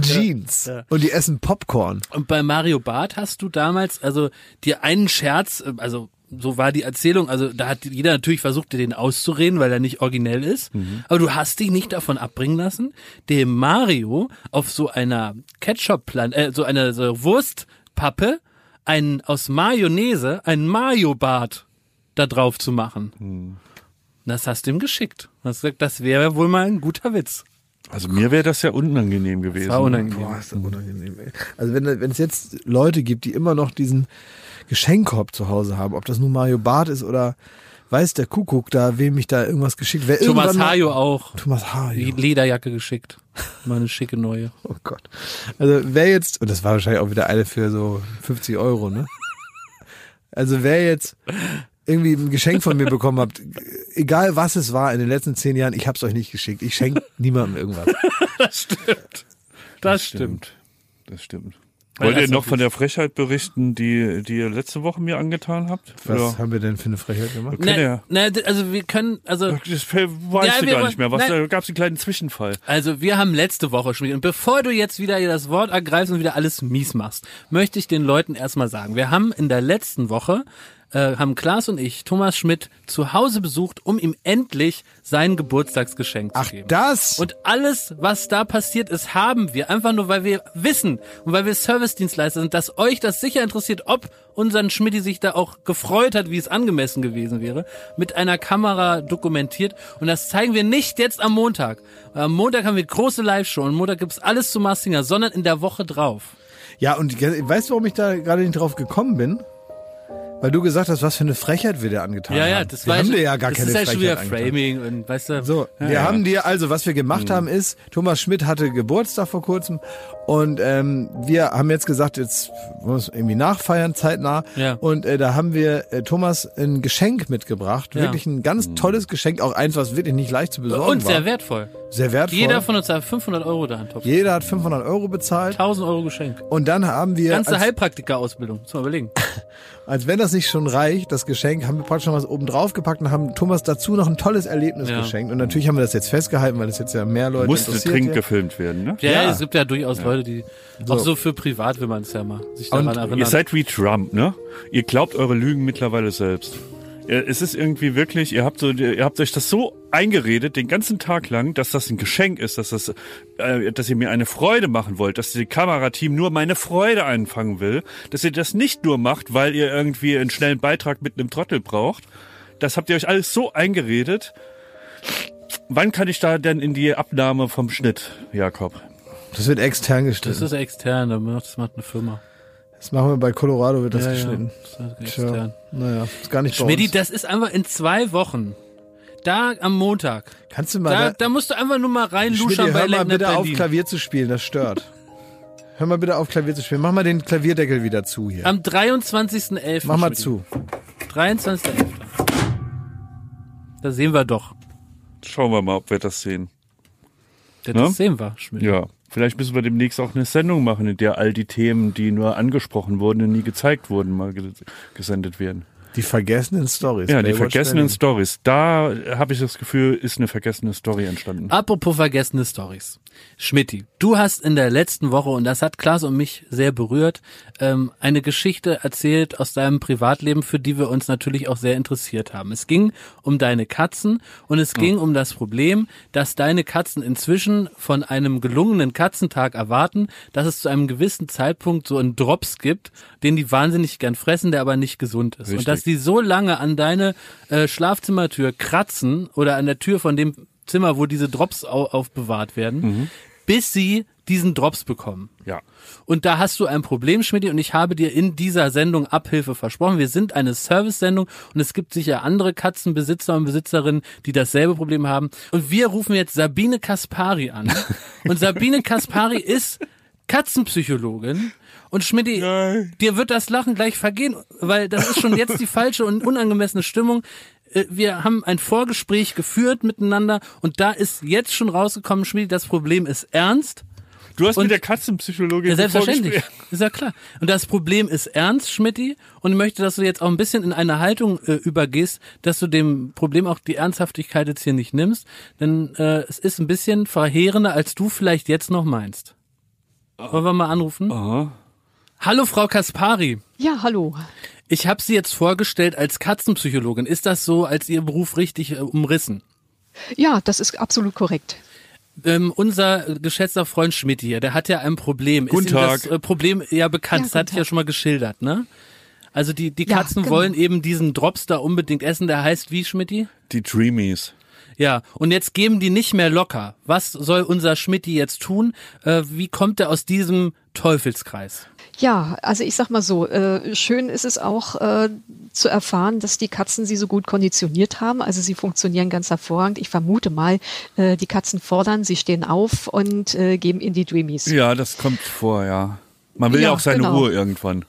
Jeans. Und die essen Popcorn. Und bei Mario Barth hast du damals, also dir einen Scherz, äh, also so war die Erzählung, also da hat jeder natürlich versucht, dir den auszureden, weil er nicht originell ist. Aber du hast dich nicht davon abbringen lassen, dem Mario auf so einer Ketchup-Plan, äh, so einer so Wurstpappe einen aus Mayonnaise, einen Mario-Bart da drauf zu machen. Das hast du ihm geschickt. Gesagt, das wäre wohl mal ein guter Witz. also mir wäre das ja unangenehm gewesen. War unangenehm. Boah, ist das unangenehm, ey. Also wenn, wenn es jetzt Leute gibt, die immer noch diesen Geschenkkorb zu Hause haben, ob das nun Mario Barth ist oder weiß der Kuckuck da, wem ich da irgendwas geschickt, wer Thomas Hajo auch. Thomas Die Hajo. Lederjacke geschickt. Mal eine schicke neue. Oh Gott. Also wer jetzt, und das war wahrscheinlich auch wieder eine für so 50 Euro, ne? Also wer jetzt irgendwie ein Geschenk von mir bekommen habt, egal was es war in den letzten zehn Jahren, ich hab's euch nicht geschickt. Ich schenke niemandem irgendwas. Das stimmt. Das stimmt. Das stimmt. Wollt ihr noch von der Frechheit berichten, die, die ihr letzte Woche mir angetan habt? Was Oder? haben wir denn für eine Frechheit gemacht? Können ja. Na, na, also wir können, also, Das weißt Ja, du gar nicht mehr. Was, Nein. da gab es einen kleinen Zwischenfall. also wir haben letzte Woche schon wieder, und bevor du jetzt wieder hier das Wort ergreifst und wieder alles mies machst, möchte ich den Leuten erstmal sagen, wir haben in der letzten Woche äh, haben Klaas und ich Thomas Schmidt zu Hause besucht, um ihm endlich sein Geburtstagsgeschenk Ach, zu geben. das? Und alles, was da passiert ist, haben wir einfach nur, weil wir wissen und weil wir Servicedienstleister sind, dass euch das sicher interessiert, ob unseren Schmidti sich da auch gefreut hat, wie es angemessen gewesen wäre, mit einer Kamera dokumentiert. Und das zeigen wir nicht jetzt am Montag. Am Montag haben wir große Live-Show und am Montag gibt's alles zu Massinger, sondern in der Woche drauf. Ja, und weißt du, warum ich da gerade nicht drauf gekommen bin? Weil du gesagt hast, was für eine Frechheit wir dir angetan Ja, haben. ja, das wir war haben ja- dir ja gar das keine ist ja Frechheit schon wieder angetan. Framing und weißt du. So, wir ja. haben dir, also was wir gemacht Mhm. haben ist, Thomas Schmidt hatte Geburtstag vor kurzem und ähm, wir haben jetzt gesagt, jetzt wir es irgendwie nachfeiern, zeitnah. Ja. Und äh, da haben wir äh, Thomas ein Geschenk mitgebracht, Ja. wirklich ein ganz tolles Geschenk, auch eins, was wirklich nicht leicht zu besorgen Und war. sehr wertvoll. sehr wertvoll. Jeder von uns hat 500 Euro da Hand. Jeder hat 500 Euro bezahlt 1000 Euro Geschenk. und dann haben wir, Ganze als, Heilpraktiker-Ausbildung. Muss man überlegen. als wenn das nicht schon reicht, das Geschenk, haben wir praktisch noch was oben drauf gepackt und haben Thomas dazu noch ein tolles Erlebnis Ja. geschenkt. Und natürlich haben wir das jetzt festgehalten, weil es jetzt ja mehr Leute Musste interessiert. dringend gefilmt werden, ne? Ja, Ja. es gibt ja durchaus Leute, die auch so für privat will man es ja mal sich daran Und erinnern. Ihr seid wie Trump, ne? Ihr glaubt eure Lügen mittlerweile selbst. Ja, Es ist irgendwie wirklich, ihr habt so, ihr habt euch das so eingeredet den ganzen Tag lang, dass das ein Geschenk ist, dass das, äh, dass ihr mir eine Freude machen wollt, dass die Kamerateam nur meine Freude einfangen will, dass ihr das nicht nur macht, weil ihr irgendwie einen schnellen Beitrag mit einem Trottel braucht. Das habt ihr euch alles so eingeredet. Wann kann ich da denn in die Abnahme vom Schnitt, Jakob? Das wird extern das geschnitten. ist extern, das macht, das eine Firma. Das machen wir bei Colorado, wird das Ja, geschnitten. Ja, das ist extern. Naja, ist gar nicht bei Schmidti, das ist einfach in zwei Wochen. Da am Montag. Kannst du mal, Da, da, da musst du einfach nur mal reinluschern bei hör mal Late Night bitte auf Berlin. Klavier zu spielen, das stört. Hör mal bitte auf Klavier zu spielen. Mach mal den Klavierdeckel wieder zu hier. Am 23.11. Mach mal zu. 23.11. Da sehen wir doch. Schauen wir mal, ob wir das sehen. Das Ne? sehen wir, Schmidt. Ja, vielleicht müssen wir demnächst auch eine Sendung machen, in der all die Themen, die nur angesprochen wurden und nie gezeigt wurden, mal ge gesendet werden. Die vergessenen Stories. Ja, die vergessenen. Stories. Da habe ich das Gefühl, ist eine vergessene Story entstanden. Apropos vergessene Stories. Schmidti, du hast in der letzten Woche, und das hat Klaas und mich sehr berührt, ähm, eine Geschichte erzählt aus deinem Privatleben, für die wir uns natürlich auch sehr interessiert haben. Es ging um deine Katzen und es ging um das Problem, dass deine Katzen inzwischen von einem gelungenen Katzentag erwarten, dass es zu einem gewissen Zeitpunkt so einen Drops gibt, den die wahnsinnig gern fressen, der aber nicht gesund ist. Und Richtig. dass die so lange an deine äh, Schlafzimmertür kratzen oder an der Tür von dem Zimmer, wo diese Drops au aufbewahrt werden, bis sie diesen Drops bekommen. Ja. Und da hast du ein Problem, Schmidt, und ich habe dir in dieser Sendung Abhilfe versprochen. Wir sind eine Service-Sendung und es gibt sicher andere Katzenbesitzer und Besitzerinnen, die dasselbe Problem haben. Und wir rufen jetzt Sabine Kaspari an. Und Sabine Kaspari ist Katzenpsychologin. Und Schmidt, dir wird das Lachen gleich vergehen, weil das ist schon jetzt die falsche und unangemessene Stimmung. Äh, Wir haben ein Vorgespräch geführt miteinander und da ist jetzt schon rausgekommen, Schmidt, das Problem ist ernst. Du hast Und- mit der Katzenpsychologin Ja, selbstverständlich. Ist ja klar. Und das Problem ist ernst, Schmidti. Und ich möchte, dass du jetzt auch ein bisschen in eine Haltung äh, übergehst, dass du dem Problem auch die Ernsthaftigkeit jetzt hier nicht nimmst. Denn äh, es ist ein bisschen verheerender, als du vielleicht jetzt noch meinst. Wollen wir mal anrufen? Aha. Hallo, Frau Kaspari. Ja, hallo. Ich habe Sie jetzt vorgestellt als Katzenpsychologin. Ist das so als Ihr Beruf richtig äh, umrissen? Ja, das ist absolut korrekt. Ähm, unser geschätzter Freund Schmidt hier, der hat ja ein Problem. Guten ist Tag. das äh, Problem ja bekannt? Ja, das hatte ich ja schon mal geschildert, ne? Also die, die Ja, Katzen genau. wollen eben diesen Drops da unbedingt essen, der heißt wie, Schmidti? Die Dreamies. Ja, und jetzt geben die nicht mehr locker. Was soll unser Schmidti jetzt tun? Äh, wie kommt er aus diesem Teufelskreis? Ja, also ich sag mal so, äh, schön ist es auch äh, zu erfahren, dass die Katzen sie so gut konditioniert haben. Also sie funktionieren ganz hervorragend. Ich vermute mal, äh, die Katzen fordern, sie stehen auf und äh, geben in die Dreamies. Ja, das kommt vor, ja. Man will ja, Ja, auch seine genau. Ruhe irgendwann.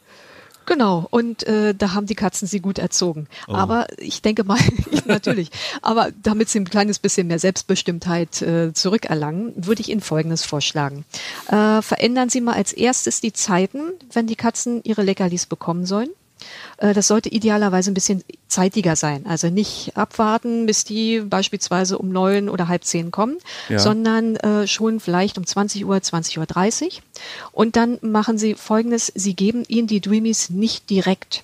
Genau, und äh, da haben die Katzen sie gut erzogen. Oh. Aber ich denke mal, natürlich, aber damit sie ein kleines bisschen mehr Selbstbestimmtheit äh, zurückerlangen, würde ich Ihnen Folgendes vorschlagen. Äh, verändern Sie mal als erstes die Zeiten, wenn die Katzen ihre Leckerlis bekommen sollen. Äh, Das sollte idealerweise ein bisschen zeitiger sein. Also nicht abwarten, bis die beispielsweise um neun oder halb zehn kommen, Ja. sondern äh, schon vielleicht um 20 Uhr, 20.30 Uhr. Und dann machen Sie Folgendes, Sie geben ihnen die Dreamies nicht direkt.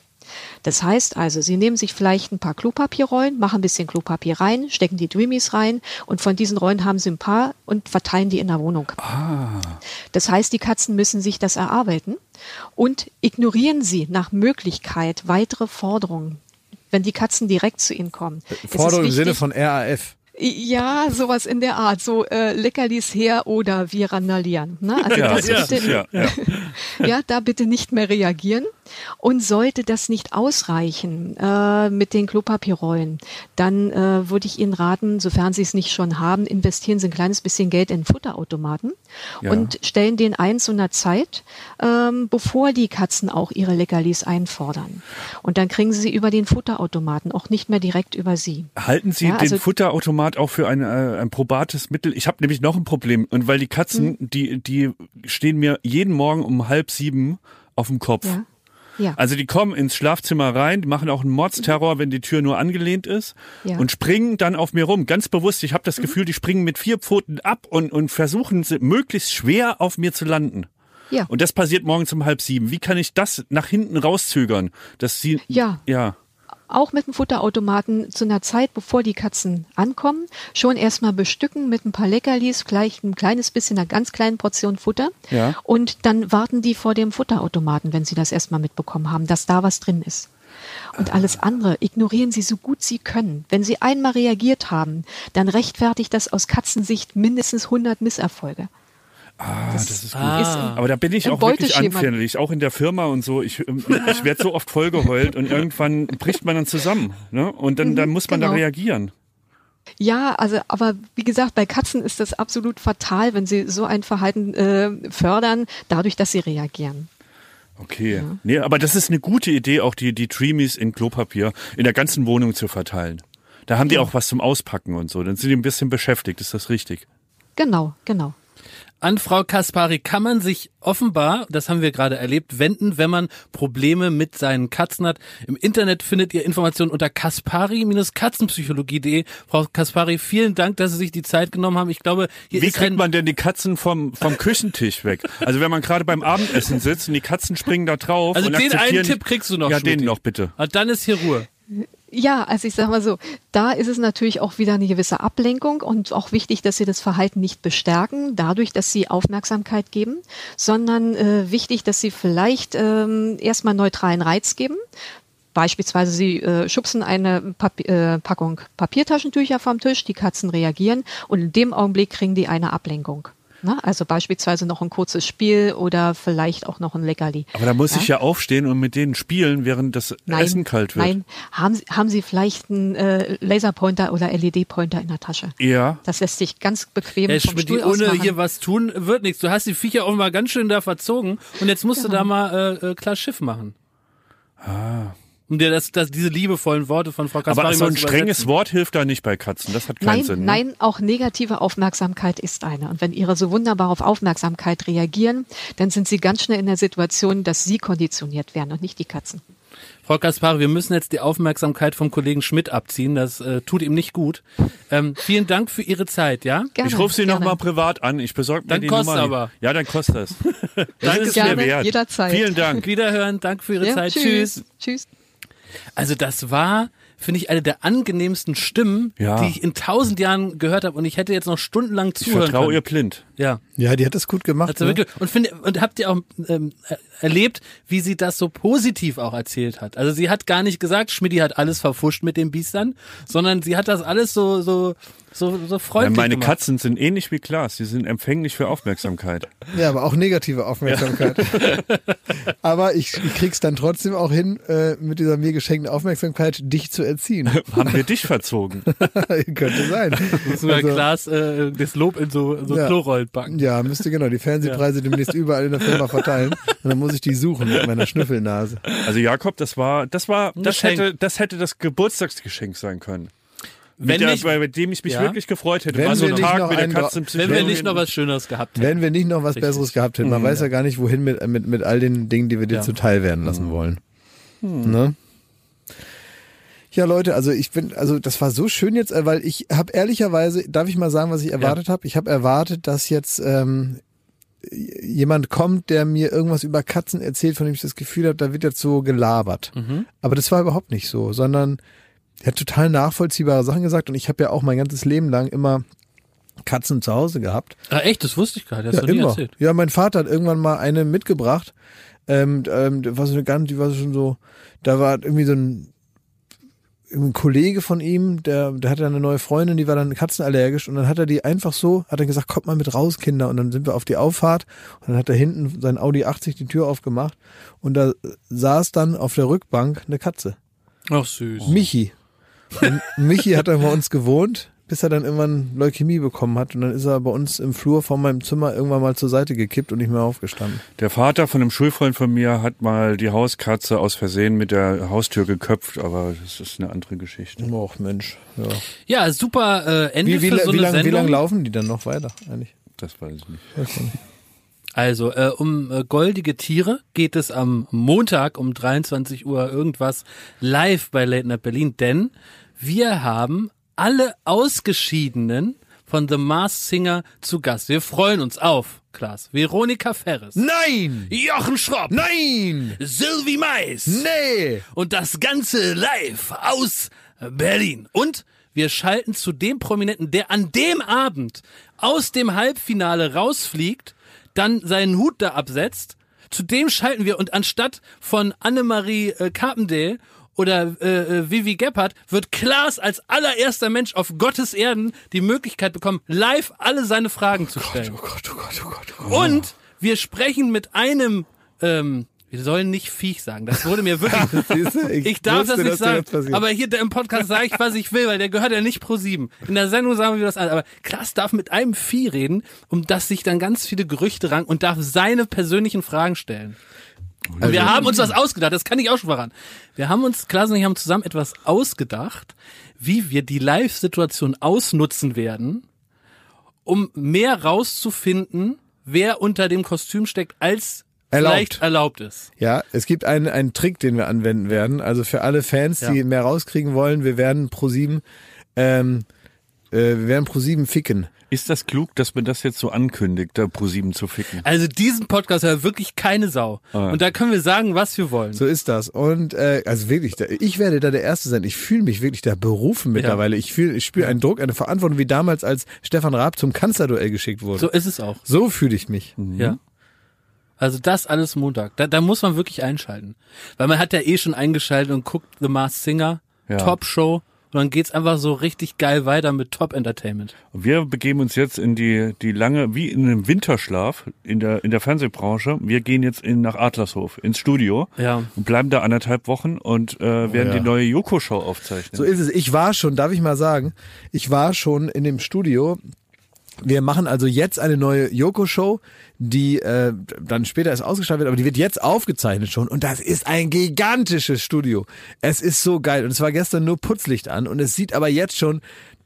Das heißt also, Sie nehmen sich vielleicht ein paar Klopapierrollen, machen ein bisschen Klopapier rein, stecken die Dreamies rein und von diesen Rollen haben Sie ein paar und verteilen die in der Wohnung. Das heißt, die Katzen müssen sich das erarbeiten und ignorieren Sie nach Möglichkeit weitere Forderungen. Wenn die Katzen direkt zu Ihnen kommen. Forderung im Sinne von RAF. Ja, sowas in der Art, so äh, Leckerlis her oder wir randalieren. Ne? Also Ja, das ja, bitte, ja, ja. ja, da bitte nicht mehr reagieren. Und sollte das nicht ausreichen äh, mit den Klopapierrollen, dann äh, würde ich Ihnen raten, sofern Sie es nicht schon haben, investieren Sie ein kleines bisschen Geld in Futterautomaten Ja. und stellen den ein zu einer Zeit, ähm, bevor die Katzen auch ihre Leckerlis einfordern. Und dann kriegen Sie sie über den Futterautomaten, auch nicht mehr direkt über Sie. Halten Sie Ja, also- den Futterautomat auch für ein, äh, ein probates Mittel? Ich habe nämlich noch ein Problem. Und weil die Katzen, Hm. die, die stehen mir jeden Morgen um halb sieben auf dem Kopf. Ja. Ja. Also die kommen ins Schlafzimmer rein, machen auch einen Mordsterror, wenn die Tür nur angelehnt ist Ja. und springen dann auf mir rum. Ganz bewusst, ich habe das Gefühl, die springen mit vier Pfoten ab und, und versuchen möglichst schwer auf mir zu landen. Ja. Und das passiert morgens um halb sieben. Wie kann ich das nach hinten rauszögern? Dass sie, Ja. ja. Auch mit dem Futterautomaten zu einer Zeit, bevor die Katzen ankommen, schon erstmal bestücken mit ein paar Leckerlis, vielleicht ein kleines bisschen, einer ganz kleinen Portion Futter. Ja. Und dann warten die vor dem Futterautomaten, wenn sie das erstmal mitbekommen haben, dass da was drin ist. Und alles andere ignorieren Sie so gut Sie können. Wenn Sie einmal reagiert haben, dann rechtfertigt das aus Katzensicht mindestens 100 Misserfolge. Ah, das ist gut. Ah. Aber da bin ich Ein auch wirklich anfällig, auch in der Firma und so. Ich, ähm, ich werde so oft vollgeheult und irgendwann bricht man dann zusammen. Ne? Und dann, dann muss man da genau. reagieren. Ja, also aber wie gesagt, bei Katzen ist das absolut fatal, wenn sie so ein Verhalten äh, fördern, dadurch, dass sie reagieren. Okay. Nee, aber das ist eine gute Idee, auch die, die Dreamies in Klopapier in der ganzen Wohnung zu verteilen. Da haben die auch was zum Auspacken und so. Dann sind die ein bisschen beschäftigt, ist das richtig? Genau, genau. An Frau Kaspari kann man sich offenbar, das haben wir gerade erlebt, wenden, wenn man Probleme mit seinen Katzen hat. Im Internet findet ihr Informationen unter kaspari-katzenpsychologie.de. Frau Kaspari, vielen Dank, dass Sie sich die Zeit genommen haben. Ich glaube, hier Wie ist kriegt man denn die Katzen vom, vom Küchentisch weg? Also wenn man gerade beim Abendessen sitzt und die Katzen springen da drauf also und den einen Tipp kriegst du noch. Ja, den Schmidti. noch bitte. Ah, dann ist hier Ruhe. Ja, also ich sag mal so, da ist es natürlich auch wieder eine gewisse Ablenkung und auch wichtig, dass sie das Verhalten nicht bestärken, dadurch, dass sie Aufmerksamkeit geben, sondern äh, wichtig, dass sie vielleicht ähm, erstmal neutralen Reiz geben. Beispielsweise sie äh, schubsen eine Papi äh, Packung Papiertaschentücher vom Tisch, die Katzen reagieren und in dem Augenblick kriegen die eine Ablenkung. Na, also beispielsweise noch ein kurzes Spiel oder vielleicht auch noch ein Leckerli. Aber da muss ich ja aufstehen und mit denen spielen, während das Essen kalt wird. Nein, haben Sie, haben Sie vielleicht einen äh, Laserpointer oder LED-Pointer in der Tasche? Ja. Das lässt sich ganz bequem Herr vom Stuhl aus ohne machen. hier was tun, wird nichts. Du hast die Viecher auch mal ganz schön da verzogen und jetzt musst du Genau. da mal äh, äh, klar Schiff machen. Um dir das, das, diese liebevollen Worte von Frau Kaspari Aber so ein strenges. Wort hilft da nicht bei Katzen. Das hat keinen Nein, Sinn. ne? nein, auch negative Aufmerksamkeit ist eine. Und wenn Ihre so wunderbar auf Aufmerksamkeit reagieren, dann sind Sie ganz schnell in der Situation, dass Sie konditioniert werden und nicht die Katzen. Frau Kaspari, wir müssen jetzt die Aufmerksamkeit vom Kollegen Schmidt abziehen. Das äh, tut ihm nicht gut. Ähm, vielen Dank für Ihre Zeit, ja? Gerne, Ich rufe Sie nochmal privat an. Ich besorge mir Dann die kostet Nummer. aber. Ja, dann kostet es. Danke ist ist mir gerne, wert. jederzeit. Vielen Dank. Wiederhören, danke für Ihre Ja, Zeit. tschüss. Tschüss. Also das war, finde ich, eine der angenehmemsten Stimmen, Ja. die ich in tausend Jahren gehört habe. Und ich hätte jetzt noch stundenlang Ich zuhören vertraue können. ihr blind. Ja. Ja, die hat das gut gemacht. Also ne? wirklich, und finde, und habt ihr auch ähm, er- erlebt, wie sie das so positiv auch erzählt hat? Also sie hat gar nicht gesagt, Schmidti hat alles verfuscht mit den Biestern, sondern sie hat das alles so, so, so, so Ja, freundlich meine gemacht. Katzen sind ähnlich wie Klaas. Sie sind empfänglich für Aufmerksamkeit. Ja, aber auch negative Aufmerksamkeit. aber ich, ich krieg's dann trotzdem auch hin, äh, mit dieser mir geschenkten Aufmerksamkeit dich zu erziehen. Haben wir dich verzogen? Könnte sein. Müssen wir Also- Glas äh, das Lob in so, so Ja. Backen. Ja, müsste genau die Fernsehpreise demnächst überall in der Firma verteilen. Und dann muss ich die suchen mit meiner Schnüffelnase. Also Jakob, das war, das war, das Geschenk. hätte, das hätte das Geburtstagsgeschenk sein können. Wenn mit der, nicht- bei bei dem ich mich Ja. wirklich gefreut hätte. Wenn war so wir ein nicht Tag noch mit der Katze Wenn wir nicht noch was Schöneres gehabt hätten. Wenn wir nicht noch was Richtig. Besseres gehabt hätten, man weiß ja gar nicht, wohin mit, mit, mit all den Dingen, die wir dir Ja. zuteil werden lassen wollen. Ne? Ja, Leute, also ich bin, also das war so schön jetzt, äh, weil ich habe ehrlicherweise, darf ich mal sagen, was ich erwartet habe? Ich habe erwartet, dass jetzt ähm, jemand kommt, der mir irgendwas über Katzen erzählt, von dem ich das Gefühl habe, da wird jetzt so gelabert. Aber das war überhaupt nicht so, sondern er hat total nachvollziehbare Sachen gesagt und ich habe ja auch mein ganzes Leben lang immer Katzen zu Hause gehabt. Ah, echt? Das wusste ich gar nicht. Das Ja, immer. erzählt. Ja, mein Vater hat irgendwann mal eine mitgebracht. Ähm, ähm, war so eine ganz, die war schon so, da war irgendwie so ein, ein Kollege von ihm, der, der hatte eine neue Freundin, die war dann katzenallergisch und dann hat er die einfach so, hat er gesagt, kommt mal mit raus, Kinder. Und dann sind wir auf die Auffahrt und dann hat er hinten sein Audi 80 die Tür aufgemacht und da saß dann auf der Rückbank eine Katze. Ach süß. Michi. Und Michi hat dann bei uns gewohnt, bis er dann irgendwann Leukämie bekommen hat. Und dann ist er bei uns im Flur vor meinem Zimmer irgendwann mal zur Seite gekippt und nicht mehr aufgestanden. Der Vater von einem Schulfreund von mir hat mal die Hauskatze aus Versehen mit der Haustür geköpft, aber das ist eine andere Geschichte. Och Mensch. Ja. Ja, super äh, Ende Wie, wie, für so wie eine lange Sendung. lang laufen die dann noch weiter eigentlich? Das weiß ich nicht. Weiß ich nicht. Also, äh, um äh, goldige Tiere geht es am Montag um 23 Uhr irgendwas live bei Late Night Berlin, denn wir haben alle Ausgeschiedenen von The Masked Singer zu Gast. Wir freuen uns auf, Klaas, Veronika Ferres, Nein! Jochen Schropp, Nein! Sylvie Mais Nee! und das Ganze live aus Berlin. Und wir schalten zu dem Prominenten, der an dem Abend aus dem Halbfinale rausfliegt, dann seinen Hut da absetzt. Zu dem schalten wir und anstatt von Annemarie äh, Carpendale oder äh, äh, Vivi Gebhardt wird Klaas als allererster Mensch auf Gottes Erden die Möglichkeit bekommen, live alle seine Fragen zu stellen. Oh Gott, oh Gott, oh Gott, oh Gott. Und wir sprechen mit einem, ähm, wir sollen nicht Viech sagen. Das wurde mir wirklich. Ich darf das nicht sagen. das. Aber hier im Podcast sage ich, was ich will, weil der gehört ja nicht pro sieben. In der Sendung sagen wir das an. Aber Klaas darf mit einem Vieh reden, um das sich dann ganz viele Gerüchte ranken und darf seine persönlichen Fragen stellen. Also wir haben uns was ausgedacht, das kann ich auch schon verraten. Wir haben uns, Klaas und ich haben zusammen etwas ausgedacht, wie wir die Live-Situation ausnutzen werden, um mehr rauszufinden, wer unter dem Kostüm steckt, als Erlaubt. vielleicht erlaubt ist. Ja, es gibt einen, einen Trick, den wir anwenden werden. Also für alle Fans, die Ja. mehr rauskriegen wollen, wir werden pro sieben, ähm, äh, wir werden pro sieben ficken. Ist das klug, dass man das jetzt so ankündigt, da ProSieben zu ficken? Also diesen Podcast hört wirklich keine Sau. Ah. Und da können wir sagen, was wir wollen. So ist das. Und äh, also wirklich, ich werde da der Erste sein. Ich fühle mich wirklich da berufen mittlerweile. Ich fühle, ich spüre einen Druck, eine Verantwortung, wie damals, als Stefan Raab zum Kanzlerduell geschickt wurde. So So, ist es auch. fühle ich mich. Ja. Also das alles Montag. Da, da muss man wirklich einschalten. Weil man hat ja eh schon eingeschaltet und guckt The Masked Singer, Ja. Top Show. Und dann geht's einfach so richtig geil weiter mit Top Entertainment. Wir begeben uns jetzt in die, die lange, wie in einem Winterschlaf in der, in der Fernsehbranche. Wir gehen jetzt in, nach Adlershof ins Studio Ja. und bleiben da anderthalb Wochen und äh, werden ja. die neue Joko-Show aufzeichnen. So ist es. Ich war schon, darf ich mal sagen, ich war schon in dem Studio Wir machen also jetzt eine neue Yoko-Show, die äh, dann später erst ausgestrahlt wird, aber die wird jetzt aufgezeichnet schon und das ist ein gigantisches Studio. Es ist so geil und es war gestern nur Putzlicht an und es sieht aber jetzt schon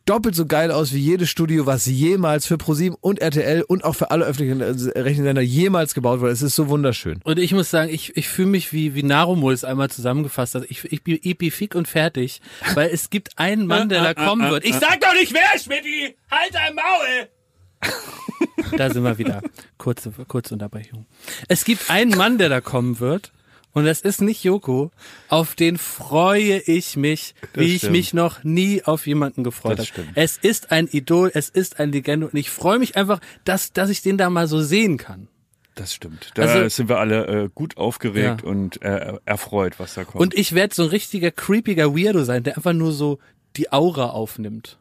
doppelt so geil aus wie jedes Studio, was jemals für ProSieben und RTL und auch für alle öffentlichen äh, Rechensender jemals gebaut wurde. Es ist so wunderschön. Und ich muss sagen, ich, ich fühle mich wie, wie Narumul es einmal zusammengefasst hat. Ich, ich bin epifik und fertig, weil es gibt einen Mann, der da kommen wird. Ich sag doch nicht wer, Schmidti! Halt dein Maul! Da sind wir wieder. Kurze, kurze Unterbrechung. Es gibt einen Mann, der da kommen wird. Und das ist nicht Joko. Auf den freue ich mich, Das wie ich stimmt. mich noch nie auf jemanden gefreut Das habe. stimmt. Es ist ein Idol, es ist eine Legende und ich freue mich einfach, dass, dass ich den da mal so sehen kann. Das stimmt. Da Also- sind wir alle äh, gut aufgeregt Ja. und äh, erfreut, was da kommt. Und ich werde so ein richtiger creepiger Weirdo sein, der einfach nur so die Aura aufnimmt.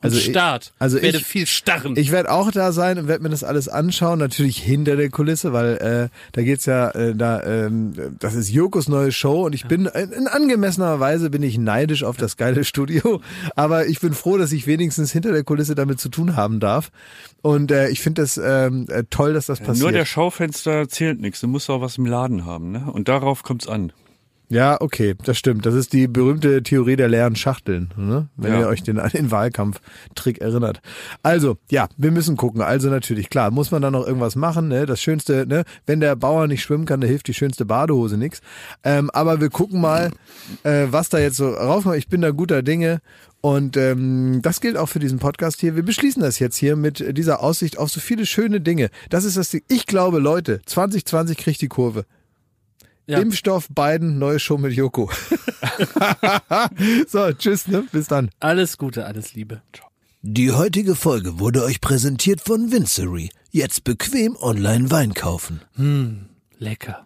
Also ich- starrt. also ich werde ich- viel starren. Ich werde auch da sein und werde mir das alles anschauen, natürlich hinter der Kulisse, weil äh, da geht's ja, äh, da, ähm, das ist Jokos neue Show und ich bin äh, in angemessener Weise bin ich neidisch auf das geile Studio, aber ich bin froh, dass ich wenigstens hinter der Kulisse damit zu tun haben darf und äh, ich finde das ähm, äh, toll, dass das passiert. Nur der Schaufenster zählt nichts. Du musst auch was im Laden haben, ne? Und darauf kommt's an. Ja, okay, das stimmt. Das ist die berühmte Theorie der leeren Schachteln, ne? wenn Ja. ihr euch den, an den Wahlkampftrick erinnert. Also, ja, wir müssen gucken. Also natürlich, klar, muss man da noch irgendwas machen. Ne? Das Schönste, ne? wenn der Bauer nicht schwimmen kann, da hilft die schönste Badehose nix. Ähm, aber wir gucken mal, äh, was da jetzt so rauskommt. Ich bin da guter Dinge. Und ähm, das gilt auch für diesen Podcast hier. Wir beschließen das jetzt hier mit dieser Aussicht auf so viele schöne Dinge. Das ist das Ding. Ich glaube, Leute, 2020 kriegt die Kurve. Ja. Impfstoff Biden, neue Show mit Joko. so, tschüss, ne? Bis dann. alles Gute, alles Liebe. Die heutige Folge wurde euch präsentiert von Vincery. Jetzt bequem online Wein kaufen. Lecker.